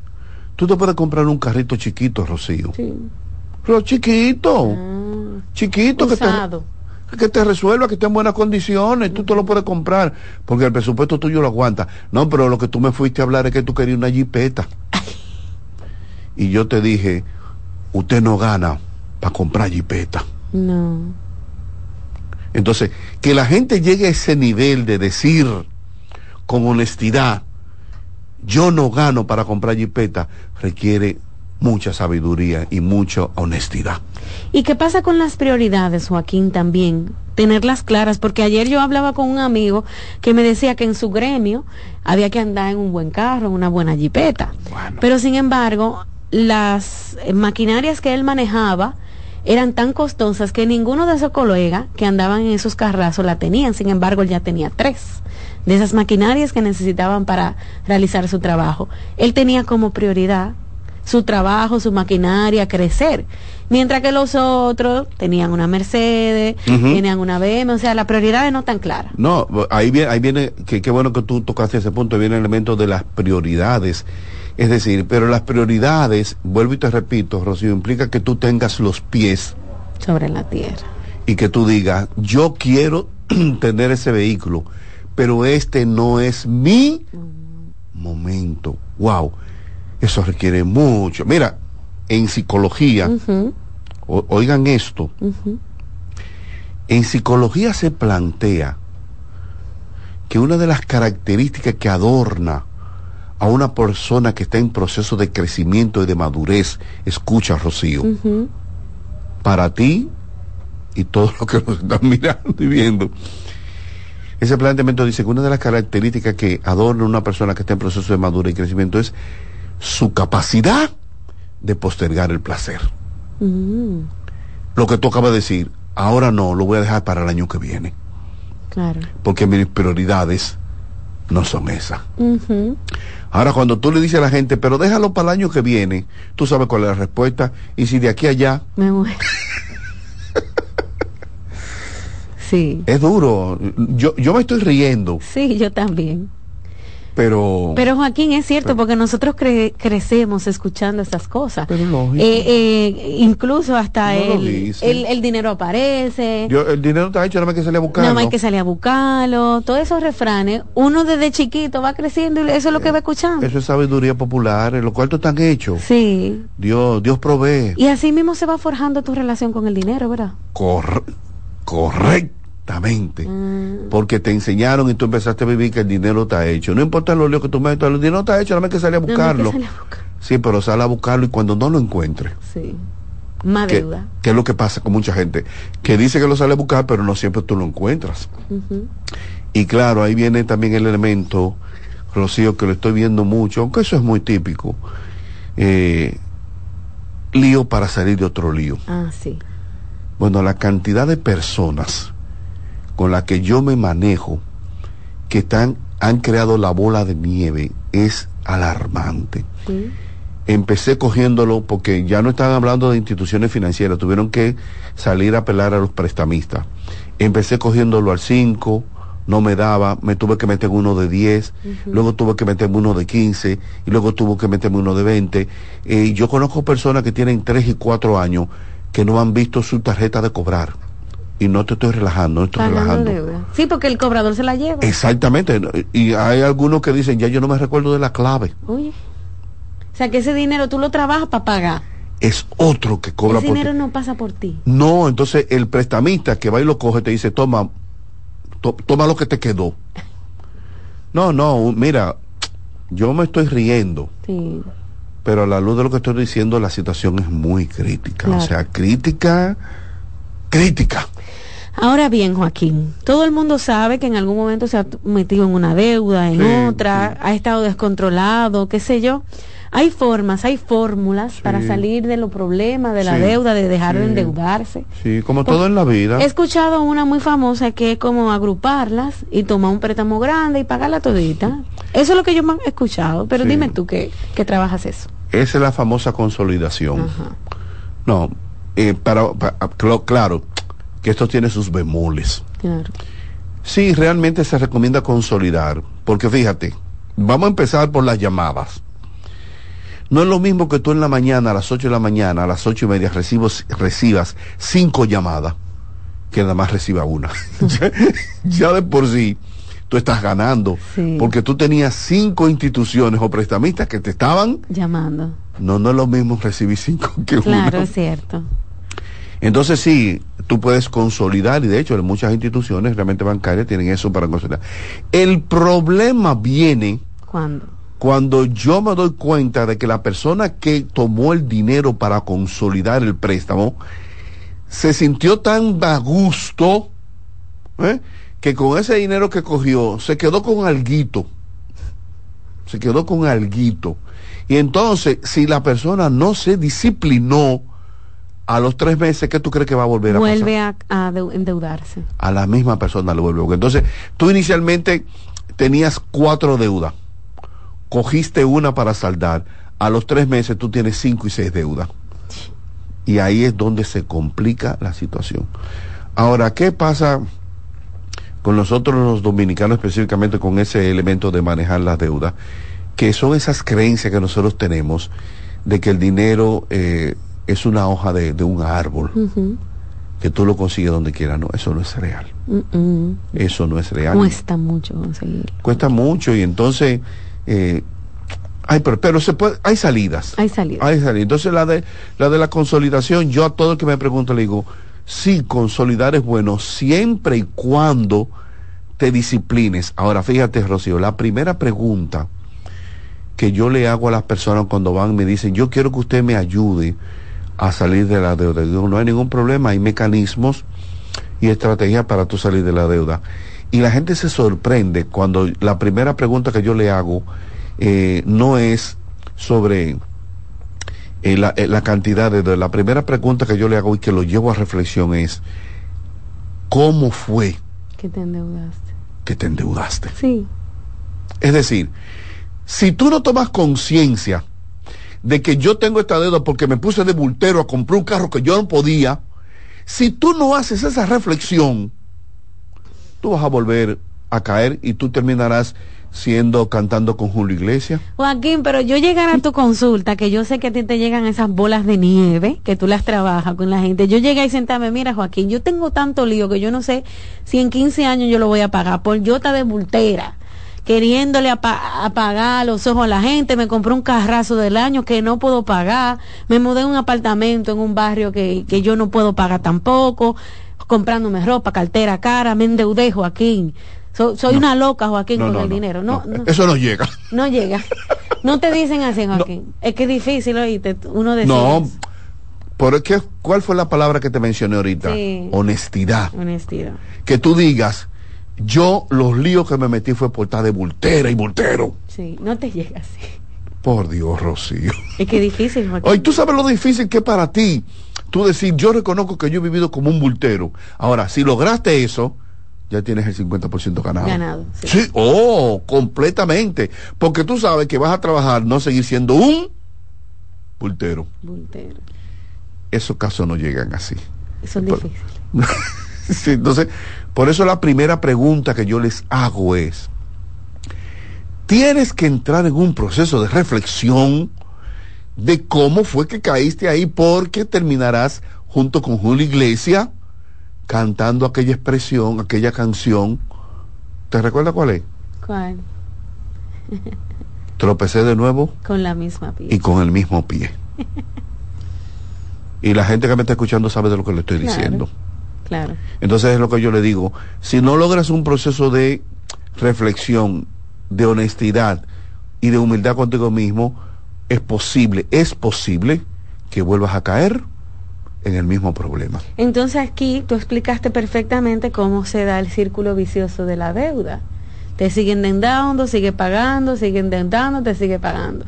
Tú te puedes comprar un carrito chiquito, Rocío. Sí. Pero chiquito. Ah. chiquito que te, que te resuelva, que esté en buenas condiciones. Tú te lo puedes comprar. Porque el presupuesto tuyo lo aguanta. No, pero lo que tú me fuiste a hablar es que tú querías una jipeta. Y yo te dije, usted no gana para comprar jipeta. No. Entonces, que la gente llegue a ese nivel de decir con honestidad, yo no gano para comprar jipeta, requiere mucha sabiduría y mucha honestidad. ¿Y qué pasa con las prioridades, Joaquín, también? Tenerlas claras, porque ayer yo hablaba con un amigo que me decía que en su gremio había que andar en un buen carro, en una buena jipeta. Pero sin embargo, las maquinarias que él manejaba, eran tan costosas que ninguno de esos colegas que andaban en esos carrazos la tenían. Sin embargo, él ya tenía tres de esas maquinarias que necesitaban para realizar su trabajo. Él tenía como prioridad su trabajo, su maquinaria, crecer. Mientras que los otros tenían una Mercedes, tenían una BM, o sea, las prioridades no están claras. No, ahí viene, ahí viene que qué bueno que tú tocaste ese punto, viene el elemento de las prioridades. Es decir, pero las prioridades, vuelvo y te repito, Rocío, implica que tú tengas los pies sobre la tierra. Y que tú digas, yo quiero tener ese vehículo, pero este no es mi momento. Wow, eso requiere mucho. Mira, en psicología, oigan esto, en psicología se plantea que una de las características que adorna a una persona que está en proceso de crecimiento y de madurez, escucha, Rocío, para ti y todos los que nos están mirando y viendo, ese planteamiento dice que una de las características que adorna a una persona que está en proceso de madurez y crecimiento es su capacidad de postergar el placer. Lo que tú acabas de decir, ahora no, lo voy a dejar para el año que viene. Claro. Porque mis prioridades no son esas. Ahora, cuando tú le dices a la gente, pero déjalo para el año que viene, tú sabes cuál es la respuesta. Y si de aquí a allá. Me muero. sí. Es duro. Yo, yo me estoy riendo. Sí, yo también. Pero, pero Joaquín, es cierto, porque nosotros crecemos escuchando estas cosas. Pero eh, eh, incluso hasta el, el, dinero aparece. el dinero está hecho, no hay que salir a buscarlo. No hay que salir a buscarlo. Todos esos refranes, uno desde chiquito va creciendo y eso es lo que va escuchando. Eso es sabiduría popular, los cuartos están hechos. Sí. Dios, Dios provee. Y así mismo se va forjando tu relación con el dinero, ¿verdad? correcto. Exactamente. Mm. Porque te enseñaron y tú empezaste a vivir que el dinero está hecho. No importa lo líos que tú metas, el dinero está hecho, nada más que salir a buscarlo. Sí, pero sale a buscarlo y cuando no lo encuentre. Sí. Más deuda. ¿Qué es lo que pasa con mucha gente? Que dice que lo sale a buscar, pero no siempre tú lo encuentras. Y claro, ahí viene también el elemento, Rocío, que lo estoy viendo mucho, aunque eso es muy típico. Eh, lío para salir de otro lío. Ah, sí. Bueno, la cantidad de personas con la que yo me manejo, que están, han creado la bola de nieve, es alarmante. Empecé cogiéndolo porque ya no estaban hablando de instituciones financieras, tuvieron que salir a apelar a los prestamistas. Empecé cogiéndolo al 5, no me daba, me tuve que meter uno de 10, luego tuve que meterme uno de 15 y luego tuve que meterme uno de 20. Eh, yo conozco personas que tienen 3 y 4 años que no han visto su tarjeta de cobrar Y no te estoy relajando, no estoy relajando. Deuda. Sí, porque el cobrador se la lleva. Exactamente. Y hay algunos que dicen, ya yo no me recuerdo de la clave. Oye. O sea, que ese dinero tú lo trabajas para pagar. Es otro que cobra ese dinero no pasa por ti. No, entonces el prestamista que va y lo coge te dice, toma, toma lo que te quedó. No, no, mira, yo me estoy riendo. Sí. Pero a la luz de lo que estoy diciendo, la situación es muy crítica. O sea, crítica, crítica. Ahora bien, Joaquín, todo el mundo sabe que en algún momento se ha metido en una deuda, en otra, ha estado descontrolado, qué sé yo. Hay formas, hay fórmulas para salir de los problemas, de la deuda, de dejar de endeudarse. Sí, como todo en la vida. He escuchado una muy famosa que es como agruparlas y tomar un préstamo grande y pagarla todita. Eso es lo que yo me he escuchado, pero dime tú que, que, trabajas eso. Esa es la famosa consolidación. No, eh, para, claro, que esto tiene sus bemoles. Claro. Sí, realmente se recomienda consolidar, porque fíjate, vamos a empezar por las llamadas. No es lo mismo que tú en la mañana, a las 8 de la mañana, a las ocho y media, recibos, recibas cinco llamadas, que nada más reciba una. ya, de por sí, tú estás ganando, porque tú tenías cinco instituciones o prestamistas que te estaban llamando. No, no es lo mismo recibir cinco que una. Claro, es cierto. Entonces sí, tú puedes consolidar y de hecho muchas instituciones realmente bancarias tienen eso para consolidar. El problema viene ¿Cuándo? cuando yo me doy cuenta de que la persona que tomó el dinero para consolidar el préstamo se sintió tan a gusto ¿eh? que con ese dinero que cogió se quedó con alguito. Se quedó con alguito. Y entonces, si la persona no se disciplinó, a los tres meses, ¿qué tú crees que va a volver vuelve a pasar? Vuelve a, endeudarse. A la misma persona le vuelve. Entonces, tú inicialmente tenías cuatro deudas, cogiste una para saldar, a los tres meses tú tienes cinco y seis deudas. Y ahí es donde se complica la situación. Ahora, ¿qué pasa con nosotros los dominicanos específicamente con ese elemento de manejar las deudas? Que son esas creencias que nosotros tenemos de que el dinero... Eh, es una hoja de, un árbol. Que tú lo consigues donde quieras. No, eso no es real. Eso no es real. Cuesta mucho conseguirlo. Cuesta mucho y entonces... Eh, hay, pero, pero, se puede, hay salidas. Hay salidas. Hay salidas. Entonces la de, la de la consolidación, yo a todo el que me pregunta le digo, sí, consolidar es bueno siempre y cuando te disciplines. Ahora fíjate, Rocío, la primera pregunta que yo le hago a las personas cuando van me dicen, yo quiero que usted me ayude a salir de la deuda. Digo, no hay ningún problema, hay mecanismos y estrategias para tú salir de la deuda. Y la gente se sorprende cuando la primera pregunta que yo le hago eh, no es sobre eh, eh, la, cantidad de deuda. La primera pregunta que yo le hago y que lo llevo a reflexión es, ¿cómo fue? Que te endeudaste. Que te endeudaste. Sí. Es decir, si tú no tomas conciencia de que yo tengo esta deuda porque me puse de bultero a comprar un carro que yo no podía, si tú no haces esa reflexión, tú vas a volver a caer y tú terminarás siendo cantando con Julio Iglesias. Joaquín, pero yo llegar a tu consulta, que yo sé que a ti te llegan esas bolas de nieve, que tú las trabajas con la gente. Yo llegué y sentarme, mira Joaquín, yo tengo tanto lío que yo no sé si en 15 años yo lo voy a pagar por yo de bultera queriéndole apagar los ojos a la gente, me compré un carrazo del año que no puedo pagar, me mudé a un apartamento en un barrio que, que yo no puedo pagar tampoco, comprándome ropa, cartera cara, me endeudé, Joaquín. soy una loca, Joaquín, con el dinero. No, Eso no llega. No llega. No te dicen así, Joaquín. Es que es difícil, oíste, uno decide. No. ¿Por qué, ¿Cuál fue la palabra que te mencioné ahorita? Honestidad. Honestidad. Que tú digas, yo los líos que me metí fue por estar de bultera y bultero. Sí, no te llega así. Por Dios, Rocío. Es que difícil, Joaquín. Oye, tú sabes lo difícil que es para ti. Tú decir, yo reconozco que yo he vivido como un bultero. Ahora, si lograste eso, ya tienes el 50% ganado. Ganado. Sí. sí. oh, completamente. Porque tú sabes que vas a trabajar, no seguir siendo un bultero. Bultero. Esos casos no llegan así. Son difíciles. sí, entonces, por eso la primera pregunta que yo les hago es, tienes que entrar en un proceso de reflexión de cómo fue que caíste ahí, porque terminarás junto con Julio Iglesia cantando aquella expresión, aquella canción. ¿Te recuerdas cuál es? ¿Cuál? Tropecé de nuevo. Con la misma pie. Y con el mismo pie. y la gente que me está escuchando sabe de lo que le estoy diciendo. Claro. Entonces es lo que yo le digo. Si no logras un proceso de reflexión, de honestidad y de humildad contigo mismo, es posible, es posible que vuelvas a caer en el mismo problema. Entonces aquí tú explicaste perfectamente cómo se da el círculo vicioso de la deuda. Te siguen endeudando, sigue pagando, sigue endeudando, te sigue pagando.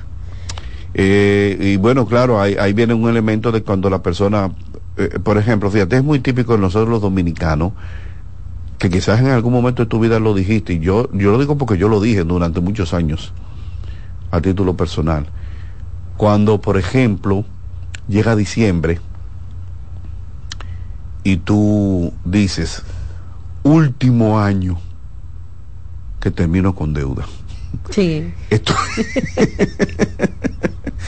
Eh, y bueno, claro, ahí, ahí, viene un elemento de cuando la persona, eh, por ejemplo, fíjate, es muy típico de nosotros los dominicanos, que quizás en algún momento de tu vida lo dijiste, y yo, yo lo digo porque yo lo dije durante muchos años, a título personal. Cuando, por ejemplo, llega diciembre y tú dices, último año que termino con deuda. Sí. Esto...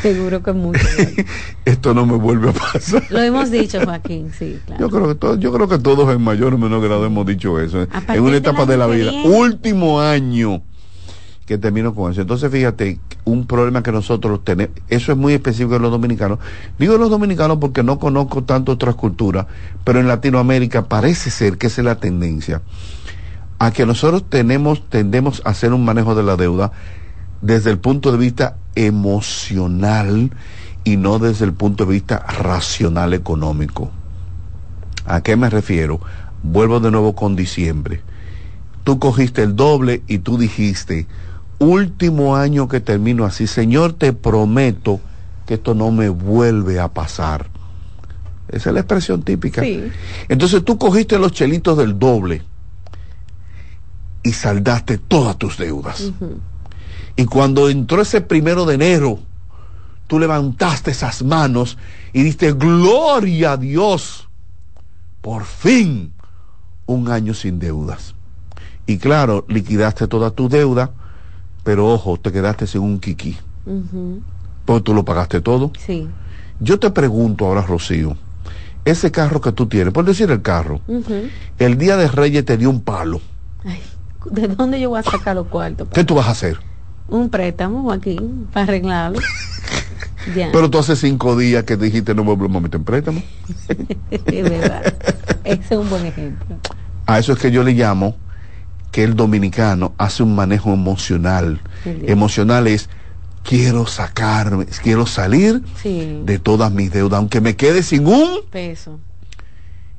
Seguro que mucho. Esto no me vuelve a pasar. Lo hemos dicho, Joaquín, sí, claro. Yo creo que todos, yo creo que todos en mayor o menor grado hemos dicho eso. En una etapa de la, de la vida. Último año que termino con eso. Entonces, fíjate, un problema que nosotros tenemos, eso es muy específico en los dominicanos. Digo los dominicanos porque no conozco tanto otras culturas, pero en Latinoamérica parece ser que esa es la tendencia a que nosotros tenemos, tendemos a hacer un manejo de la deuda desde el punto de vista emocional y no desde el punto de vista racional económico. ¿A qué me refiero? Vuelvo de nuevo con diciembre. Tú cogiste el doble y tú dijiste, último año que termino así, Señor, te prometo que esto no me vuelve a pasar. Esa es la expresión típica. Sí. Entonces tú cogiste los chelitos del doble y saldaste todas tus deudas. Uh -huh. Y cuando entró ese primero de enero, tú levantaste esas manos y diste gloria a Dios. Por fin, un año sin deudas. Y claro, liquidaste toda tu deuda, pero ojo, te quedaste sin un kiki. Uh -huh. Porque tú lo pagaste todo. Sí. Yo te pregunto ahora, Rocío, ese carro que tú tienes, por decir el carro, uh -huh. el día de Reyes te dio un palo. Ay, ¿De dónde yo voy a sacar los cuartos? ¿Qué tú vas a hacer? Un préstamo aquí para arreglarlo. ya. Pero tú hace cinco días que dijiste no volvemos a meter en préstamo. es verdad. Ese es un buen ejemplo. A eso es que yo le llamo que el dominicano hace un manejo emocional. Emocional es quiero sacarme, quiero salir sí. de todas mis deudas, aunque me quede sin un peso.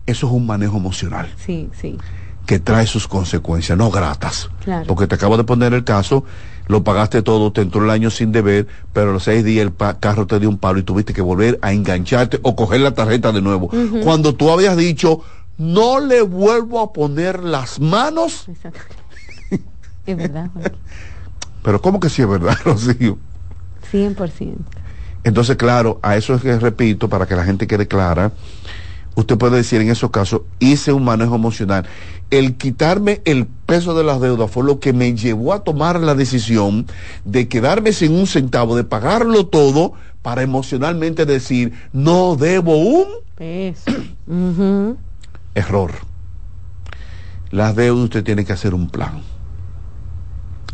Eso es un manejo emocional. Sí, sí. Que trae sus consecuencias, no gratas. Claro. Porque te acabo de poner el caso, lo pagaste todo, te entró el año sin deber, pero a los seis días el carro te dio un palo y tuviste que volver a engancharte o coger la tarjeta de nuevo. Uh -huh. Cuando tú habías dicho, no le vuelvo a poner las manos. Exacto. es verdad. pero ¿cómo que sí es verdad, Rocío? 100%. Entonces, claro, a eso es que repito, para que la gente quede clara, usted puede decir en esos casos, hice un manejo emocional. El quitarme el peso de las deudas fue lo que me llevó a tomar la decisión de quedarme sin un centavo, de pagarlo todo, para emocionalmente decir, no debo un peso. uh -huh. error. Las deudas usted tiene que hacer un plan.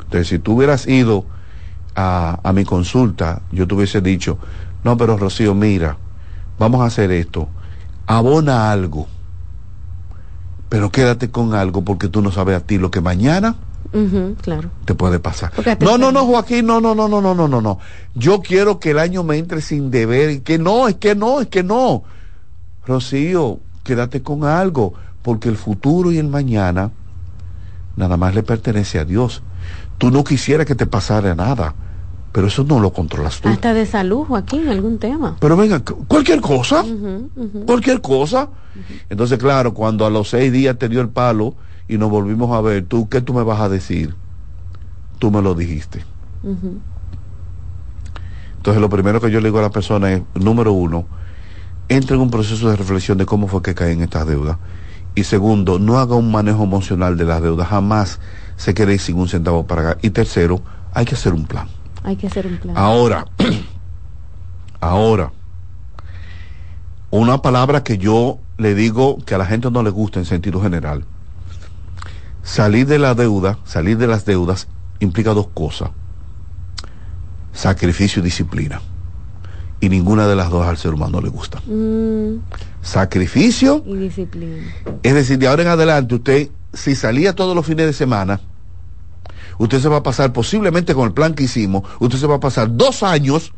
Entonces, si tú hubieras ido a, a mi consulta, yo te hubiese dicho, no, pero Rocío, mira, vamos a hacer esto, abona algo, pero quédate con algo porque tú no sabes a ti lo que mañana uh -huh, claro. te puede pasar. No, no, no, Joaquín, no, no, no, no, no, no, no, no. Yo quiero que el año me entre sin deber y que no, es que no, es que no. Rocío, quédate con algo, porque el futuro y el mañana nada más le pertenece a Dios. Tú no quisieras que te pasara nada, pero eso no lo controlas tú. Hasta de salud, Joaquín, algún tema. Pero venga, cualquier cosa, uh -huh, uh -huh. cualquier cosa. Uh -huh. Entonces, claro, cuando a los seis días te dio el palo y nos volvimos a ver, tú, ¿qué tú me vas a decir? Tú me lo dijiste. Entonces, lo primero que yo le digo a la persona es, número uno, entre en un proceso de reflexión de cómo fue que caen estas deudas. Y segundo, no haga un manejo emocional de las deudas, jamás se quede sin un centavo para pagar. Y tercero, hay que hacer un plan. Hay que hacer un plan. Ahora, ahora, una palabra que yo le digo que a la gente no le gusta en sentido general. Salir de la deuda, salir de las deudas implica dos cosas. Sacrificio y disciplina. Y ninguna de las dos al ser humano le gusta. Mm, Sacrificio, y disciplina. es decir, de ahora en adelante usted, si salía todos los fines de semana, usted se va a pasar, posiblemente con el plan que hicimos, usted se va a pasar dos años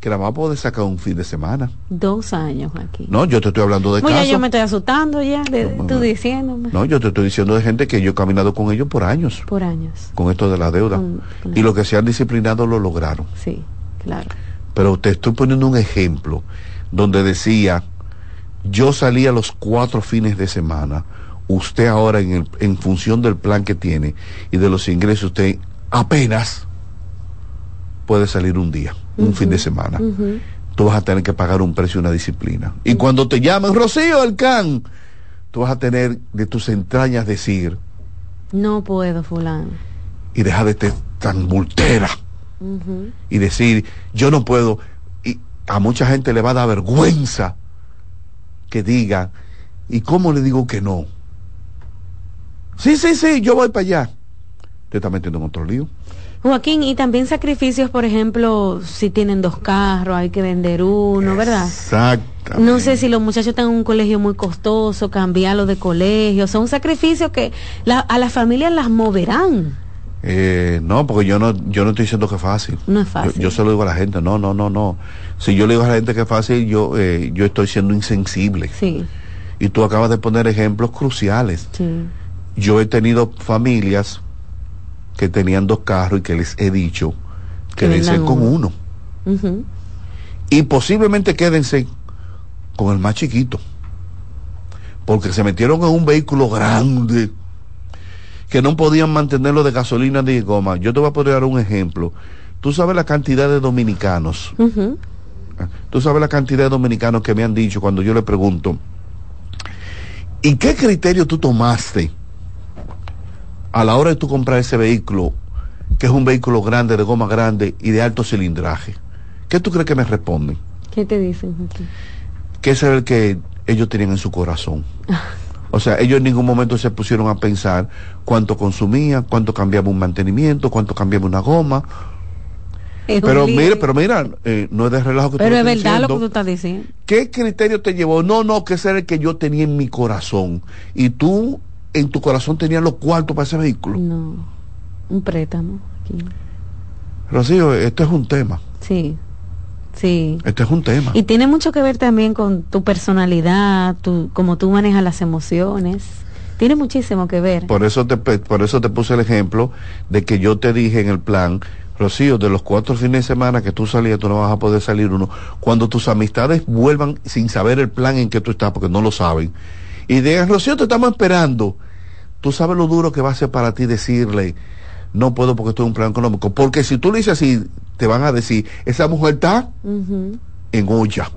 que la va a poder sacar un fin de semana. Dos años aquí. No, yo te estoy hablando de Oye, casos. yo me estoy asustando ya, de, tú diciéndome. No, yo te estoy diciendo de gente que yo he caminado con ellos por años, Por años. con esto de la deuda. Con- con- Y lo que se han disciplinado lo lograron. Sí, claro. Pero te estoy poniendo un ejemplo donde decía, yo salía los cuatro fines de semana, usted ahora en, el- en función del plan que tiene y de los ingresos, usted apenas puede salir un día, un fin de semana. Tú vas a tener que pagar un precio y una disciplina. Y cuando te llamen, Rocío, el can, tú vas a tener de tus entrañas decir, No puedo, fulano. y deja de ser tan bultera. Y decir, yo no puedo, y a mucha gente le va a dar vergüenza que diga, ¿y cómo le digo que no? Sí, sí, sí, yo voy para allá. Te está metiendo en otro lío. Joaquín, y también sacrificios, por ejemplo, si tienen dos carros, hay que vender uno, ¿verdad? Exacto. No sé si los muchachos están en un colegio muy costoso, cambiarlo de colegio. Son sacrificios que la- a las familias las moverán. Eh, no, porque yo no, yo no estoy diciendo que es fácil. No es fácil. Yo, yo se lo digo a la gente, no, no, no, no. Si yo le digo a la gente que es fácil, yo, eh, yo estoy siendo insensible. Sí, Y tú acabas de poner ejemplos cruciales. sí. Yo he tenido familias que tenían dos carros y que les he dicho Que quédense con uno. Y posiblemente quédense con el más chiquito. Porque se metieron en un vehículo grande que no podían mantenerlo de gasolina ni de goma. Yo te voy a poner dar un ejemplo. Tú sabes la cantidad de dominicanos, Ujú. tú sabes la cantidad de dominicanos que me han dicho cuando yo le pregunto, ¿y qué criterio tú tomaste a la hora de tú comprar ese vehículo, que es un vehículo grande, de goma grande y de alto cilindraje? ¿Qué tú crees que me responden? ¿Qué te dicen, Joaquín? que ese era el que ellos tenían en su corazón. O sea, ellos en ningún momento se pusieron a pensar cuánto consumía, cuánto cambiaba un mantenimiento, cuánto cambiaba una goma. Es Pero mire, pero mira, eh, no es de relajo que tú Pero es verdad lo que tú estás diciendo. ¿Qué criterio te llevó? No, no, que ese era el que yo tenía en mi corazón. Y tú en tu corazón tenías los cuartos para ese vehículo. No, un préstamo. Aquí. Rocío, esto es un tema. Sí, sí. Esto es un tema. Y tiene mucho que ver también con tu personalidad, tu, cómo tú manejas las emociones. Tiene muchísimo que ver. Por eso te por eso te puse el ejemplo de que yo te dije en el plan, Rocío, de los cuatro fines de semana que tú salías, tú no vas a poder salir uno. Cuando tus amistades vuelvan sin saber el plan en que tú estás, porque no lo saben, y digan, Rocío, te estamos esperando. Tú sabes lo duro que va a ser para ti decirle, no puedo porque estoy en un plan económico. Porque si tú le dices así, te van a decir, esa mujer está en olla.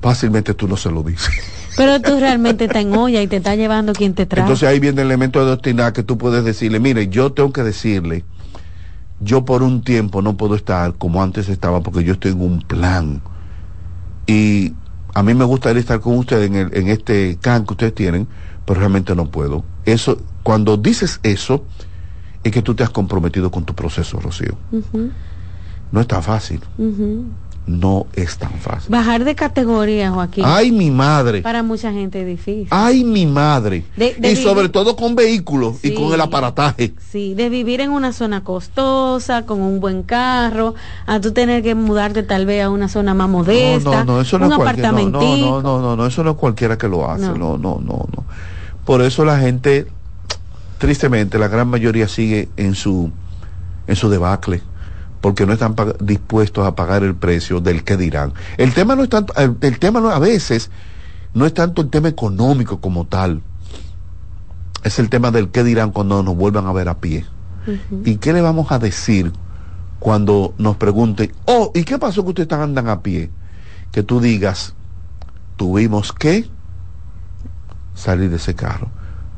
Fácilmente tú no se lo dices. Pero tú realmente estás en olla y te está llevando quien te trae. Entonces ahí viene el elemento de doctrina que tú puedes decirle, mire, yo tengo que decirle, yo por un tiempo no puedo estar como antes estaba porque yo estoy en un plan. Y a mí me gustaría estar con ustedes en, el- en este can que ustedes tienen, pero realmente no puedo. Eso, cuando dices eso, es que tú te has comprometido con tu proceso, Rocío. No es tan fácil. No es tan fácil. Bajar de categoría, Joaquín. Ay, mi madre. Para mucha gente es difícil. Ay, mi madre. De- de y sobre todo con vehículos y con el aparataje. Sí, de vivir en una zona costosa, con un buen carro, a tú tener que mudarte tal vez a una zona más modesta, No, no, no, eso no un es cualquiera. No, no, no, no, no, eso no es cualquiera que lo hace. No. No, no, no, no. Por eso la gente, tristemente, la gran mayoría sigue en su, en su debacle, porque no están dispuestos a pagar el precio del que dirán. El tema no es tanto, el, el tema no, a veces no es tanto el tema económico como tal, es el tema del que dirán cuando nos vuelvan a ver a pie. ¿Y qué le vamos a decir cuando nos pregunten, oh, ¿y qué pasó que ustedes andan a pie? Que tú digas, tuvimos que salir de ese carro.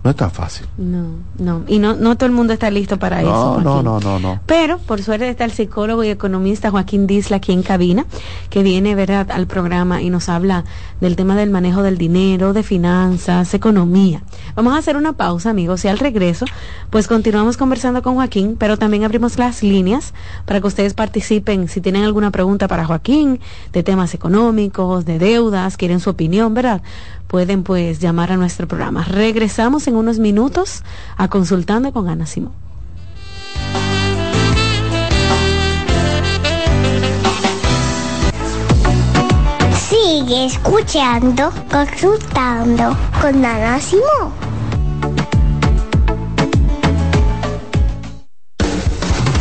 No está fácil. No, no. Y no, no todo el mundo está listo para eso. No, no, no, no. Pero, por suerte, está el psicólogo y economista Joaquín Disla aquí en cabina, que viene, ¿verdad?, al programa y nos habla del tema del manejo del dinero, de finanzas, economía. Vamos a hacer una pausa, amigos, y al regreso, pues continuamos conversando con Joaquín, pero también abrimos las líneas para que ustedes participen si tienen alguna pregunta para Joaquín de temas económicos, de deudas, quieren su opinión, ¿verdad? Pueden pues llamar a nuestro programa. Regresamos en unos minutos a Consultando con Ana Simón. Sigue escuchando, consultando con Ana Simón.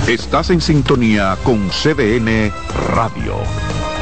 Estás en sintonía con CDN Radio.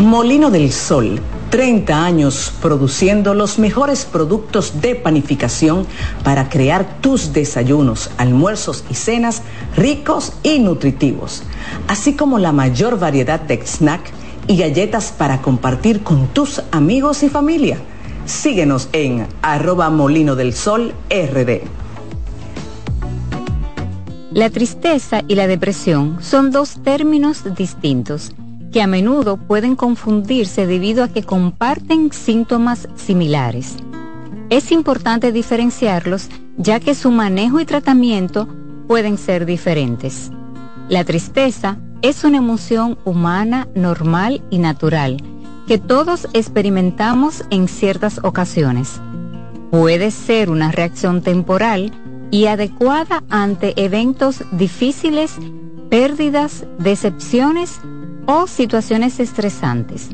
Molino del Sol, 30 años produciendo los mejores productos de panificación para crear tus desayunos, almuerzos y cenas ricos y nutritivos, así como la mayor variedad de snack y galletas para compartir con tus amigos y familia. Síguenos en arroba molino del sol rd. La tristeza y la depresión son dos términos distintos que a menudo pueden confundirse debido a que comparten síntomas similares. Es importante diferenciarlos ya que su manejo y tratamiento pueden ser diferentes. La tristeza es una emoción humana normal y natural que todos experimentamos en ciertas ocasiones. Puede ser una reacción temporal y adecuada ante eventos difíciles, pérdidas, decepciones o situaciones estresantes.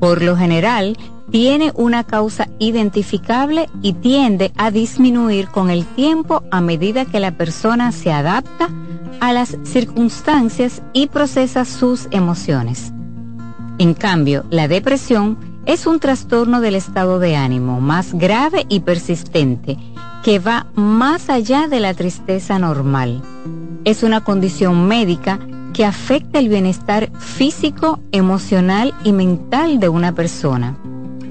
Por lo general, tiene una causa identificable y tiende a disminuir con el tiempo a medida que la persona se adapta a las circunstancias y procesa sus emociones. En cambio, la depresión es un trastorno del estado de ánimo más grave y persistente que va más allá de la tristeza normal. Es una condición médica que afecta el bienestar físico, emocional y mental de una persona.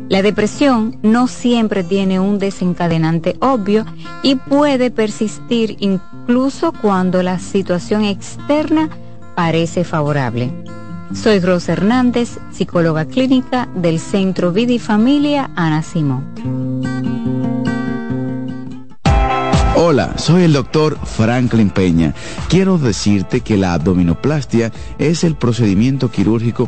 La depresión no siempre tiene un desencadenante obvio y puede persistir incluso cuando la situación externa parece favorable. Soy Rosa Hernández, psicóloga clínica del Centro Vida y Familia Ana Simón. Hola, soy el doctor Franklin Peña. Quiero decirte que la abdominoplastia es el procedimiento quirúrgico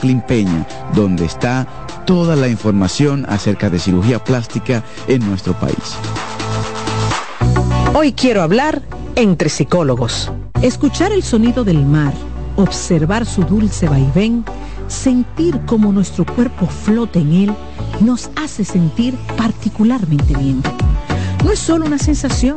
Franklin Peña, donde está toda la información acerca de cirugía plástica en nuestro país. Hoy quiero hablar entre psicólogos. Escuchar el sonido del mar, observar su dulce vaivén, sentir cómo nuestro cuerpo flota en él nos hace sentir particularmente bien. No es solo una sensación.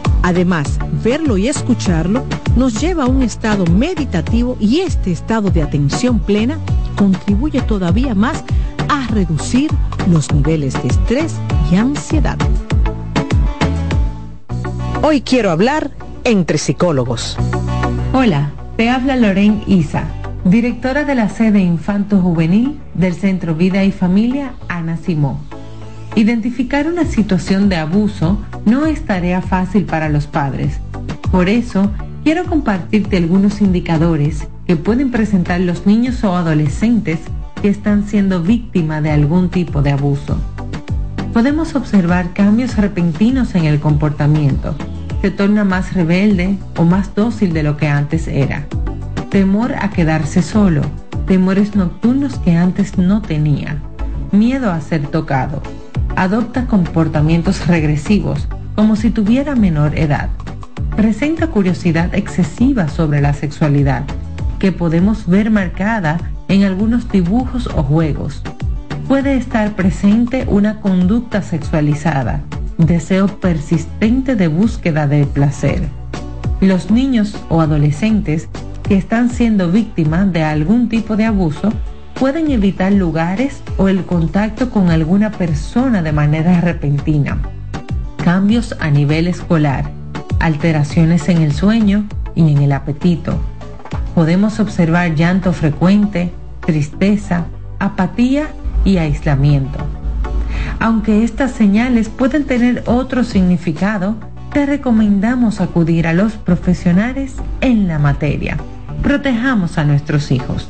Además, verlo y escucharlo nos lleva a un estado meditativo y este estado de atención plena contribuye todavía más a reducir los niveles de estrés y ansiedad. Hoy quiero hablar entre psicólogos. Hola, te habla Lorraine Isa, directora de la sede Infanto Juvenil del Centro Vida y Familia Ana Simón. Identificar una situación de abuso no es tarea fácil para los padres. Por eso, quiero compartirte algunos indicadores que pueden presentar los niños o adolescentes que están siendo víctimas de algún tipo de abuso. Podemos observar cambios repentinos en el comportamiento. Se torna más rebelde o más dócil de lo que antes era. Temor a quedarse solo. Temores nocturnos que antes no tenía. Miedo a ser tocado adopta comportamientos regresivos, como si tuviera menor edad. Presenta curiosidad excesiva sobre la sexualidad, que podemos ver marcada en algunos dibujos o juegos. Puede estar presente una conducta sexualizada, deseo persistente de búsqueda de placer. Los niños o adolescentes que están siendo víctimas de algún tipo de abuso pueden evitar lugares o el contacto con alguna persona de manera repentina. Cambios a nivel escolar, alteraciones en el sueño y en el apetito. Podemos observar llanto frecuente, tristeza, apatía y aislamiento. Aunque estas señales pueden tener otro significado, te recomendamos acudir a los profesionales en la materia. Protejamos a nuestros hijos.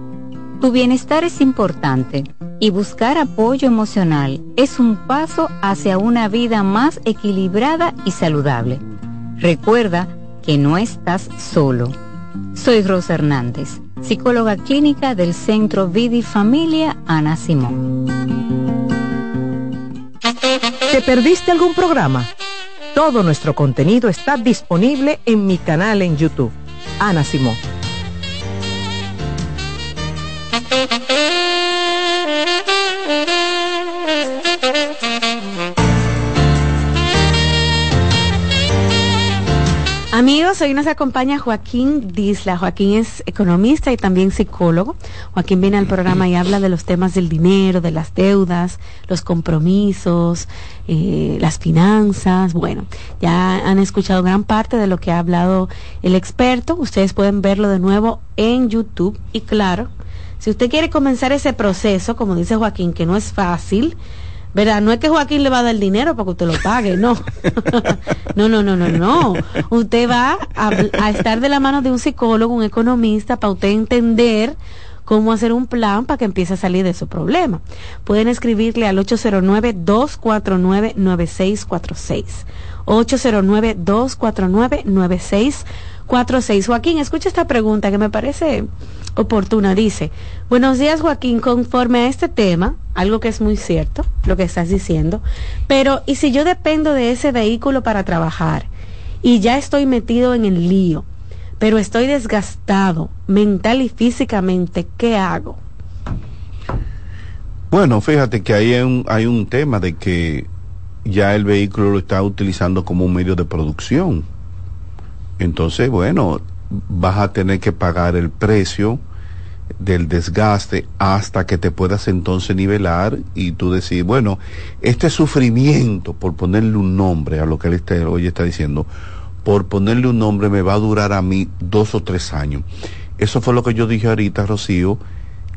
Tu bienestar es importante y buscar apoyo emocional es un paso hacia una vida más equilibrada y saludable. Recuerda que no estás solo. Soy Rosa Hernández, psicóloga clínica del Centro Vidi Familia Ana Simón. ¿Te perdiste algún programa? Todo nuestro contenido está disponible en mi canal en YouTube, Ana Simón. Amigos, hoy nos acompaña Joaquín Disla. Joaquín es economista y también psicólogo. Joaquín viene al programa y habla de los temas del dinero, de las deudas, los compromisos, eh, las finanzas. Bueno, ya han escuchado gran parte de lo que ha hablado el experto. Ustedes pueden verlo de nuevo en YouTube y claro, Si usted quiere comenzar ese proceso, como dice Joaquín, que no es fácil, ¿verdad? No es que Joaquín le va a dar dinero para que usted lo pague, no. no, no, no, no, no. Usted va a, a, estar de la mano de un psicólogo, un economista, para usted entender cómo hacer un plan para que empiece a salir de su problema. Pueden escribirle al 809-249-9646. 809-249-9646. Joaquín, escucha esta pregunta que me parece oportuna. Dice, buenos días Joaquín, conforme a este tema, algo que es muy cierto, lo que estás diciendo, pero ¿y si yo dependo de ese vehículo para trabajar y ya estoy metido en el lío, pero estoy desgastado mental y físicamente, ¿qué hago? Bueno, fíjate que hay un, hay un tema de que ya el vehículo lo está utilizando como un medio de producción. Entonces, bueno, vas a tener que pagar el precio del desgaste hasta que te puedas entonces nivelar y tú decir, bueno, este sufrimiento, por ponerle un nombre a lo que él está, hoy está diciendo, por ponerle un nombre me va a durar a mí dos o tres años. Eso fue lo que yo dije ahorita, Rocío,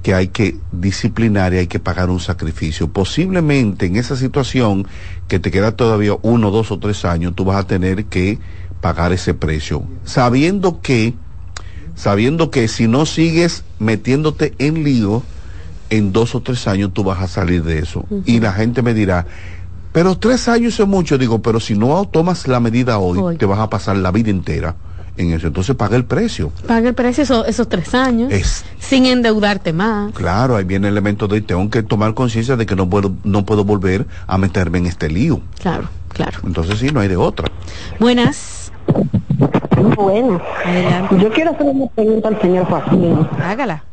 que hay que disciplinar y hay que pagar un sacrificio. Posiblemente en esa situación que te queda todavía uno, dos o tres años, tú vas a tener que pagar ese precio, sabiendo que, sabiendo que si no sigues metiéndote en lío, en dos o tres años tú vas a salir de eso. Uh -huh. Y la gente me dirá, pero tres años es mucho, digo, pero si no tomas la medida hoy, hoy. te vas a pasar la vida entera en eso. Entonces paga el precio. Paga el precio esos, esos tres años. Es, sin endeudarte más. Claro, ahí viene el elemento de tengo que tomar conciencia de que no puedo, no puedo volver a meterme en este lío. Claro, claro. Entonces sí, no hay de otra. Buenas. Buenas. Adelante. Yo quiero hacer una pregunta al señor Joaquín. Hágala.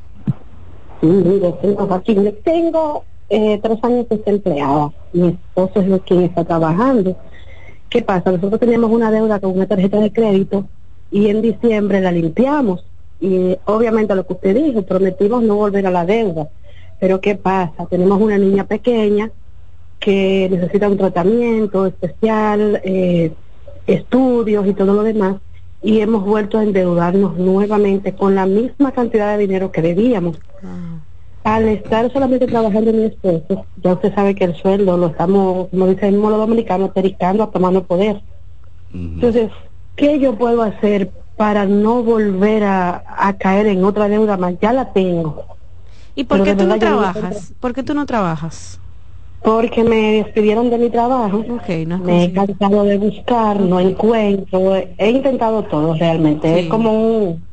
Sí, mire, señor Joaquín, tengo eh, tres años desempleada. Mi esposo es quien está trabajando. ¿Qué pasa? Nosotros teníamos una deuda con una tarjeta de crédito y en diciembre la limpiamos. Y obviamente lo que usted dijo, prometimos no volver a la deuda. Pero ¿qué pasa? Tenemos una niña pequeña que necesita un tratamiento especial, eh, estudios y todo lo demás, y hemos vuelto a endeudarnos nuevamente con la misma cantidad de dinero que debíamos. Ah. Al estar solamente trabajando mi esposo, ya usted sabe que el sueldo lo estamos, como dice el modo dominicano, tericando a tomando poder. Uh -huh. Entonces, ¿qué yo puedo hacer para no volver a, a, caer en otra deuda más? Ya la tengo. ¿Y por qué tú no trabajas? No ¿Por qué tú no trabajas? Porque me despidieron de mi trabajo. Okay, no me he cansado de buscar, okay. no encuentro. He intentado todo realmente. Sí. Es como un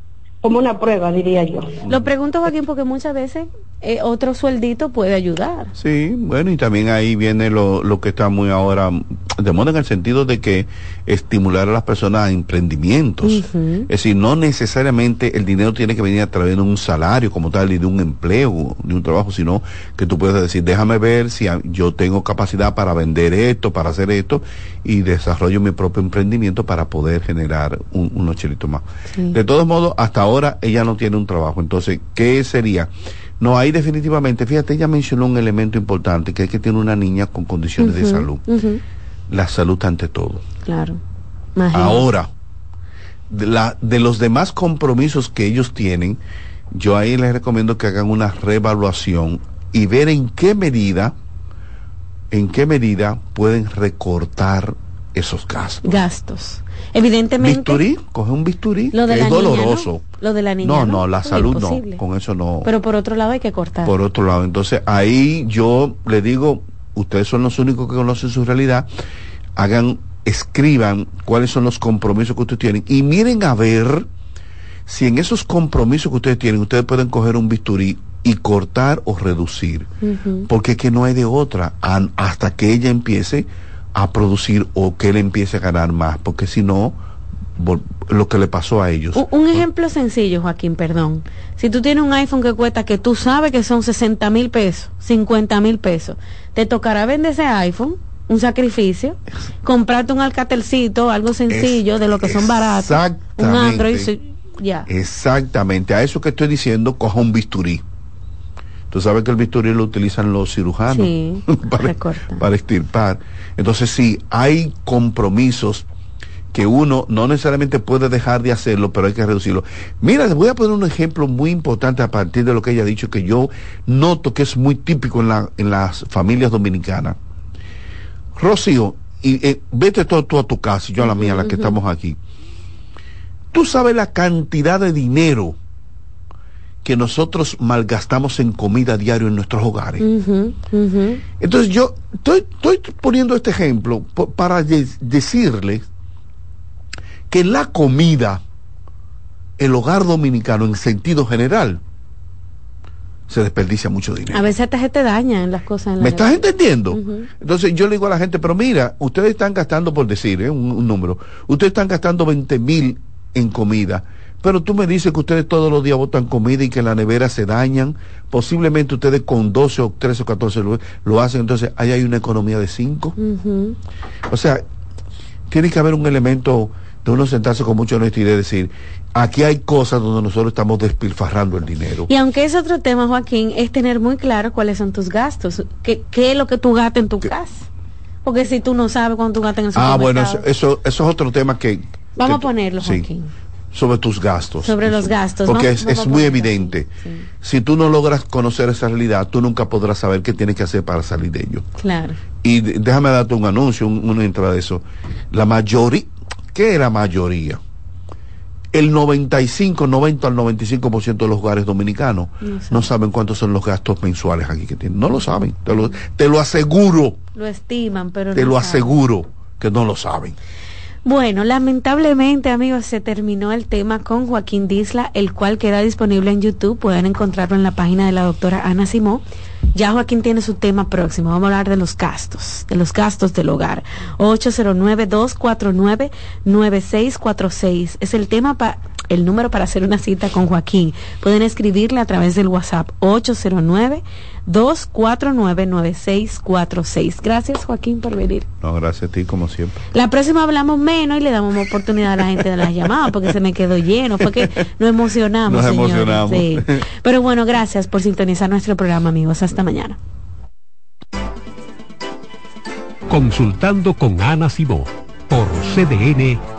como una prueba, diría yo. Lo pregunto, Joaquín, porque muchas veces eh, otro sueldito puede ayudar. Sí, bueno, y también ahí viene lo, lo que está muy ahora de moda en el sentido de que estimular a las personas a emprendimientos. Uh -huh. Es decir, no necesariamente el dinero tiene que venir a través de un salario como tal y de un empleo, de un trabajo, sino que tú puedes decir, déjame ver si yo tengo capacidad para vender esto, para hacer esto, y desarrollo mi propio emprendimiento para poder generar un, unos chelitos más. Sí. De todos modos, hasta ahora ella no tiene un trabajo. Entonces, ¿qué sería? No, ahí definitivamente, fíjate, ella mencionó un elemento importante, que es que tiene una niña con condiciones uh -huh, de salud. Uh -huh. La salud ante todo. Claro. Imagínate. Ahora, de, la, de los demás compromisos que ellos tienen, yo ahí les recomiendo que hagan una reevaluación y ver en qué medida, en qué medida pueden recortar esos gastos. Gastos. Evidentemente. Bisturí, coge un bisturí. Lo de es la doloroso. Niña, ¿no? Lo de la niña. No, no, la salud no. Con eso no. Pero por otro lado hay que cortar. Por otro lado. Entonces ahí yo le digo, ustedes son los únicos que conocen su realidad. Hagan, escriban cuáles son los compromisos que ustedes tienen y miren a ver si en esos compromisos que ustedes tienen, ustedes pueden coger un bisturí y cortar o reducir. Uh -huh. Porque es que no hay de otra hasta que ella empiece a producir o que él empiece a ganar más, porque si no, lo que le pasó a ellos. Un, ejemplo sencillo, Joaquín, perdón. Si tú tienes un iPhone que cuesta, que tú sabes que son 60 mil pesos, 50 mil pesos, te tocará vender ese iPhone, un sacrificio, comprarte un alcatelcito, algo sencillo, es, de lo que son baratos, un Android, ya. Exactamente, a eso que estoy diciendo, coja un bisturí. Tú sabes que el bisturí lo utilizan los cirujanos sí, para, para, extirpar. Entonces sí, hay compromisos que uno no necesariamente puede dejar de hacerlo, pero hay que reducirlo. Mira, les voy a poner un ejemplo muy importante a partir de lo que ella ha dicho, que yo noto que es muy típico en, la, en las familias dominicanas. Rocío, y eh, vete todo tú a tu casa y yo a la mía, la que estamos aquí. Tú sabes la cantidad de dinero que nosotros malgastamos en comida diario en nuestros hogares. Entonces yo estoy, estoy, poniendo este ejemplo para decirles que la comida, el hogar dominicano en sentido general, se desperdicia mucho dinero. A veces hasta se te dañan las cosas. ¿Me estás entendiendo? Entonces yo le digo a la gente, pero mira, ustedes están gastando, por decir, ¿eh? un, número, ustedes están gastando 20 mil en comida, pero tú me dices que ustedes todos los días botan comida y que en la nevera se dañan, posiblemente ustedes con 12 o 13 o 14 lo, hacen, entonces ahí hay una economía de 5. O sea, tiene que haber un elemento de uno sentarse con mucha honestidad y decir, aquí hay cosas donde nosotros estamos despilfarrando el dinero. Y aunque es otro tema, Joaquín, es tener muy claro cuáles son tus gastos, qué, qué es lo que tú gastas en tu casa. Porque si tú no sabes cuánto tú gastas en el Ah, bueno, eso, eso, es otro tema que... Vamos a ponerlo, Joaquín. Sobre tus gastos. Sobre los gastos. Porque es, es muy evidente. Si tú no logras conocer esa realidad, tú nunca podrás saber qué tienes que hacer para salir de ello. Claro. Y déjame darte un anuncio, una entrada de eso. La mayoría, ¿qué es la mayoría? El 95, 90 al 95% de los hogares dominicanos no, saben cuántos son los gastos mensuales aquí que tienen. No lo saben, te lo, te lo aseguro. Lo estiman, pero Te lo aseguro que no lo saben. Bueno, lamentablemente, amigos, se terminó el tema con Joaquín Disla, el cual queda disponible en YouTube. Pueden encontrarlo en la página de la doctora Ana Simó. Ya Joaquín tiene su tema próximo. Vamos a hablar de los gastos, de los gastos del hogar. 809-249-9646. Es el tema para el número para hacer una cita con Joaquín. Pueden escribirle a través del WhatsApp 809-249-9646. Gracias Joaquín por venir. No, gracias a ti como siempre. La próxima hablamos menos y le damos oportunidad a la gente de las llamadas porque se me quedó lleno. Fue que nos emocionamos. Nos emocionamos. Pero bueno, gracias por sintonizar nuestro programa amigos. Hasta mañana. Consultando con Ana Simó por CDN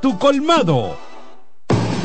tu colmado.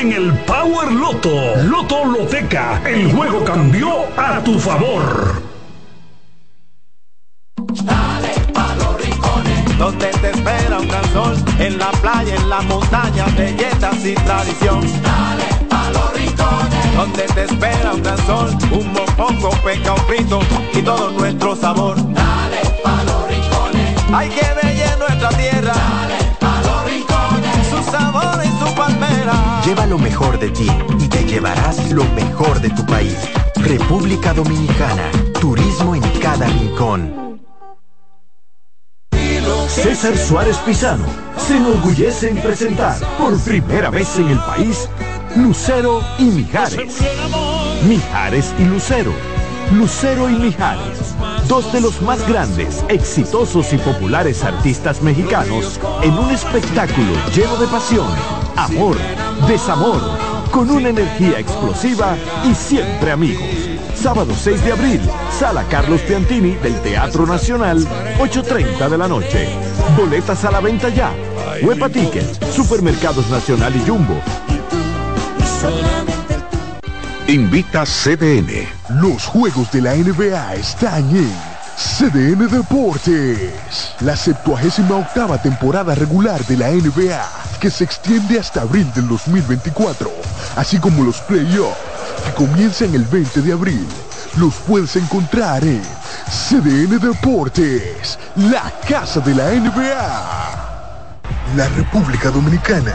en el Power Loto. Loto Loteca. El juego cambió a tu favor. Dale pa los rincones, donde te espera un gran sol, en la playa, en la montaña, belletas y tradición. Dale pa los rincones, donde te espera un gran sol, un mopongo, peca, un frito y todo nuestro sabor. Dale pa los rincones, hay que ver nuestra tierra. Dale pa los rincones, su sabor y su palmera. Lleva lo mejor de ti y te llevarás lo mejor de tu país. República Dominicana. Turismo en cada rincón. César Suárez Pisano se enorgullece en presentar por primera vez en el país Lucero y Mijares. Mijares y Lucero. Lucero y Mijares, dos de los más grandes, exitosos y populares artistas mexicanos en un espectáculo lleno de pasión, amor, desamor, con una energía explosiva y siempre amigos. Sábado 6 de abril, Sala Carlos Piantini del Teatro Nacional, 8.30 de la noche. Boletas a la venta ya. Huepa Tickets, Supermercados Nacional y Jumbo. Invita CDN. Los juegos de la NBA están en CDN Deportes. La 78 octava temporada regular de la NBA, que se extiende hasta abril del 2024, así como los playoffs, que comienzan el 20 de abril. Los puedes encontrar en CDN Deportes, la casa de la NBA. La República Dominicana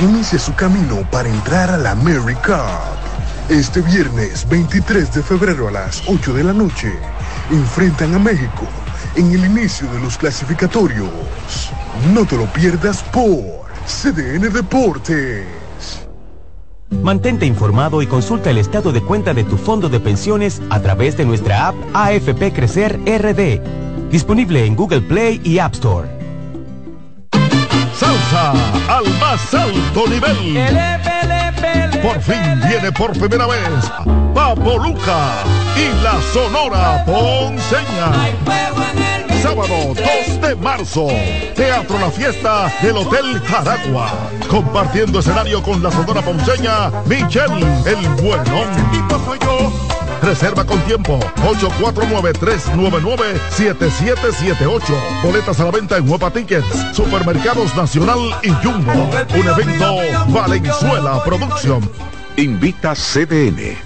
inicia su camino para entrar a la America. Este viernes 23 de febrero a las 8 de la noche enfrentan a México en el inicio de los clasificatorios. No te lo pierdas por CDN Deportes. Mantente informado y consulta el estado de cuenta de tu fondo de pensiones a través de nuestra app AFP Crecer RD, disponible en Google Play y App Store. Salsa al más alto nivel. Por fin viene por primera vez Papo Luca y la Sonora Ponceña. Sábado 2 de marzo, Teatro La Fiesta del Hotel Jaragua. Compartiendo escenario con la Sonora Ponceña, Michelle el Bueno. Reserva con tiempo 849-399-7778. Boletas a la venta en Huepa Tickets, Supermercados Nacional y Jumbo. Un evento Valenzuela Producción. Invita CDN.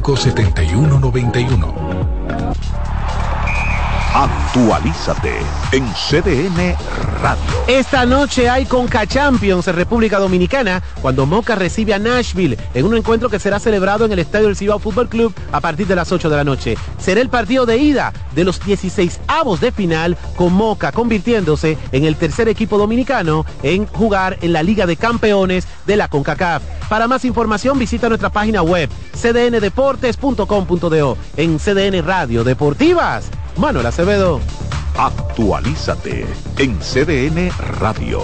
7191. Actualízate en CDN Radio. Esta noche hay Conca Champions en República Dominicana cuando Moca recibe a Nashville en un encuentro que será celebrado en el Estadio del Cibao Fútbol Club a partir de las 8 de la noche. Será el partido de ida de los 16 avos de final con Moca convirtiéndose en el tercer equipo dominicano en jugar en la Liga de Campeones de la CONCACAF. Para más información visita nuestra página web cdndeportes.com.do en CDN Radio Deportivas. Manuel Acevedo. Actualízate en CDN Radio.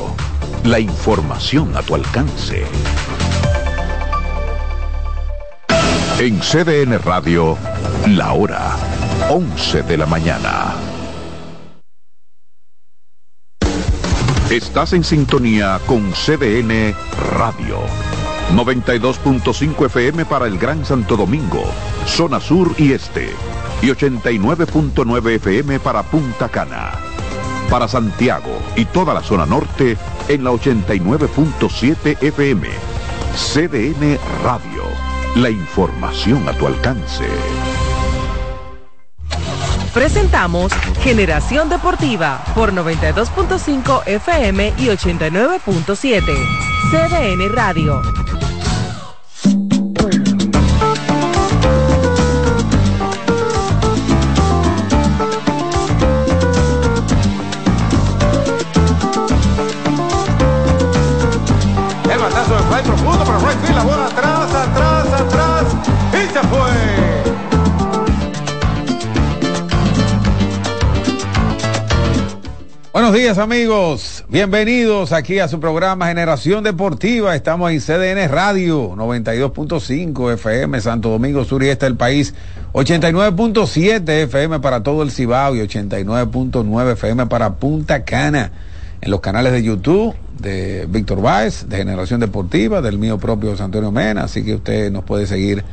La información a tu alcance. En CDN Radio, la hora 11 de la mañana. Estás en sintonía con CDN Radio. 92.5 FM para el Gran Santo Domingo, zona sur y este. Y 89.9 FM para Punta Cana. Para Santiago y toda la zona norte en la 89.7 FM. CDN Radio. La información a tu alcance. Presentamos Generación Deportiva por 92.5 FM y 89.7. CDN Radio. Atrás, atrás, atrás y fue. Buenos días amigos, bienvenidos aquí a su programa Generación Deportiva. Estamos en CDN Radio 92.5 FM Santo Domingo Sur y este del país, 89.7 FM para todo el Cibao y 89.9 FM para Punta Cana. En los canales de YouTube de Víctor Báez, de Generación Deportiva, del mío propio José Antonio Mena, así que usted nos puede seguir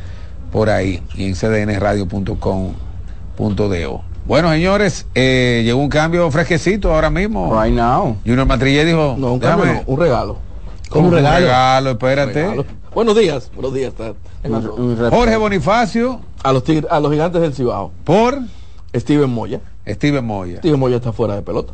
por ahí y en cdnradio.com.do. Bueno, señores, eh, llegó un cambio fresquecito ahora mismo. Right now. Junior Matrillé dijo, No, un cambio no, un regalo. ¿Cómo un regalo? espérate. Un regalo. Buenos días, buenos días. Jorge Bonifacio. A los, tigres- a los gigantes del Cibao. ¿Por? Steven Moya. Steven Moya. Steven Moya está fuera de pelota.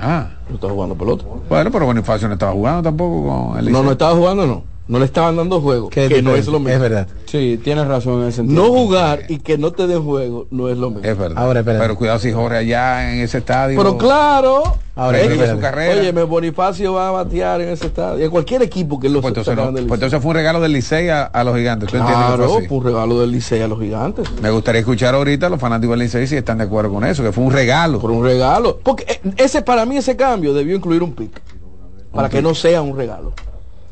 Ah. No está jugando pelota. Bueno, pero Bonifacio no estaba jugando tampoco con el No, no estaba jugando, no. No le estaban dando juego, Que no es lo mismo. es verdad. Sí, tienes razón en ese sentido. No jugar y que no te den juego no es lo mismo. Es verdad. Ahora, espérate. Pero cuidado si Jorge allá en ese estadio. Pero claro, Ahora, su carrera. Oye, Bonifacio va a batear en ese estadio. En cualquier equipo que lo Pues entonces, no, pues entonces fue un regalo del Licey a, a los gigantes. ¿Tú Claro, fue un regalo del Licey a los gigantes. Me gustaría escuchar ahorita a los fanáticos del Licey si están de acuerdo con eso, que fue un regalo. Por un regalo. Porque eh, ese para mí ese cambio debió incluir un pick. Para que no sea un regalo.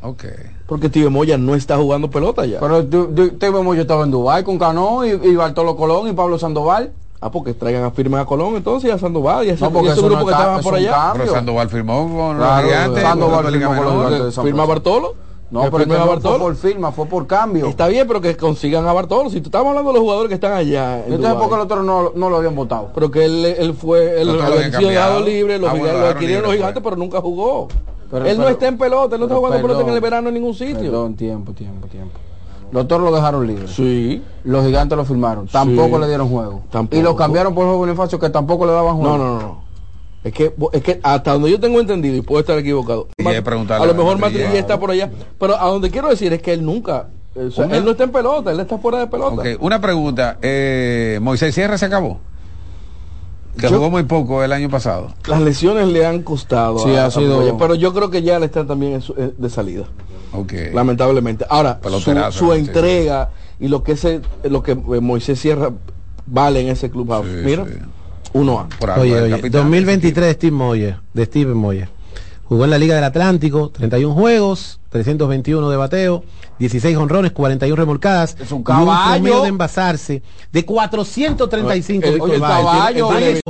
Ok. Porque Tío Moya no está jugando pelota ya. Pero vemos, yo estaba en Dubái con Cano y, y Bartolo Colón y Pablo Sandoval. Ah, porque traigan a firme a Colón entonces y a Sandoval y a ese, No, porque y ese grupo no que estaban es por allá. Pero Sandoval firmó con Claro, los gigantes. Sandoval con firmó con los ¿Firma. Bartolo? No, ¿Que pero no Bartolo? fue por firma, fue por cambio. Está bien, pero que consigan a Bartolo. Si tú estamos hablando de los jugadores que están allá. En Entonces. ¿por qué los otros no, no lo habían votado? Pero que él, él fue, él lo lo habían había sido cambiado. libre, Ah, bueno, lo dejaron adquirieron los gigantes, fue. pero nunca jugó. Pero- él no está en pelota, él no está jugando pelota en el verano en ningún sitio. Perdón, tiempo, tiempo, tiempo. Los toros lo dejaron libre. Sí. Los gigantes lo firmaron. Tampoco Sí. le dieron juego. Tampoco. Y lo cambiaron por Jorge Bonifacio que tampoco le daban juego. No, no, no, no. Es que, es que hasta donde yo tengo entendido, y puedo estar equivocado, Y a lo mejor. Matrillé está por allá, pero a donde quiero decir es que él nunca, o sea, Una- él no está en pelota, él está fuera de pelota. Ok, una pregunta. Eh, Moisés Sierra se acabó. Que Yo- jugó muy poco el año pasado. Las lesiones le han costado, Sí, a- ha a sido- Moya, pero yo creo que ya le está también en su- eh, de salida. Ok. lamentablemente. Ahora, su, sí. entrega y lo que ese, lo que eh, Moisés Sierra vale en ese clubhouse. Sí, Mira, sí. uno A. Por algo, Oye, el oye, capitán. 2023 de Steve Moyer, de Steve Moyer. Jugó en la Liga del Atlántico, 31 juegos, 321 de bateo, 16 honrones, 41 remolcadas. Es un y caballo. promedio de envasarse de 435. El- el caballo, tiene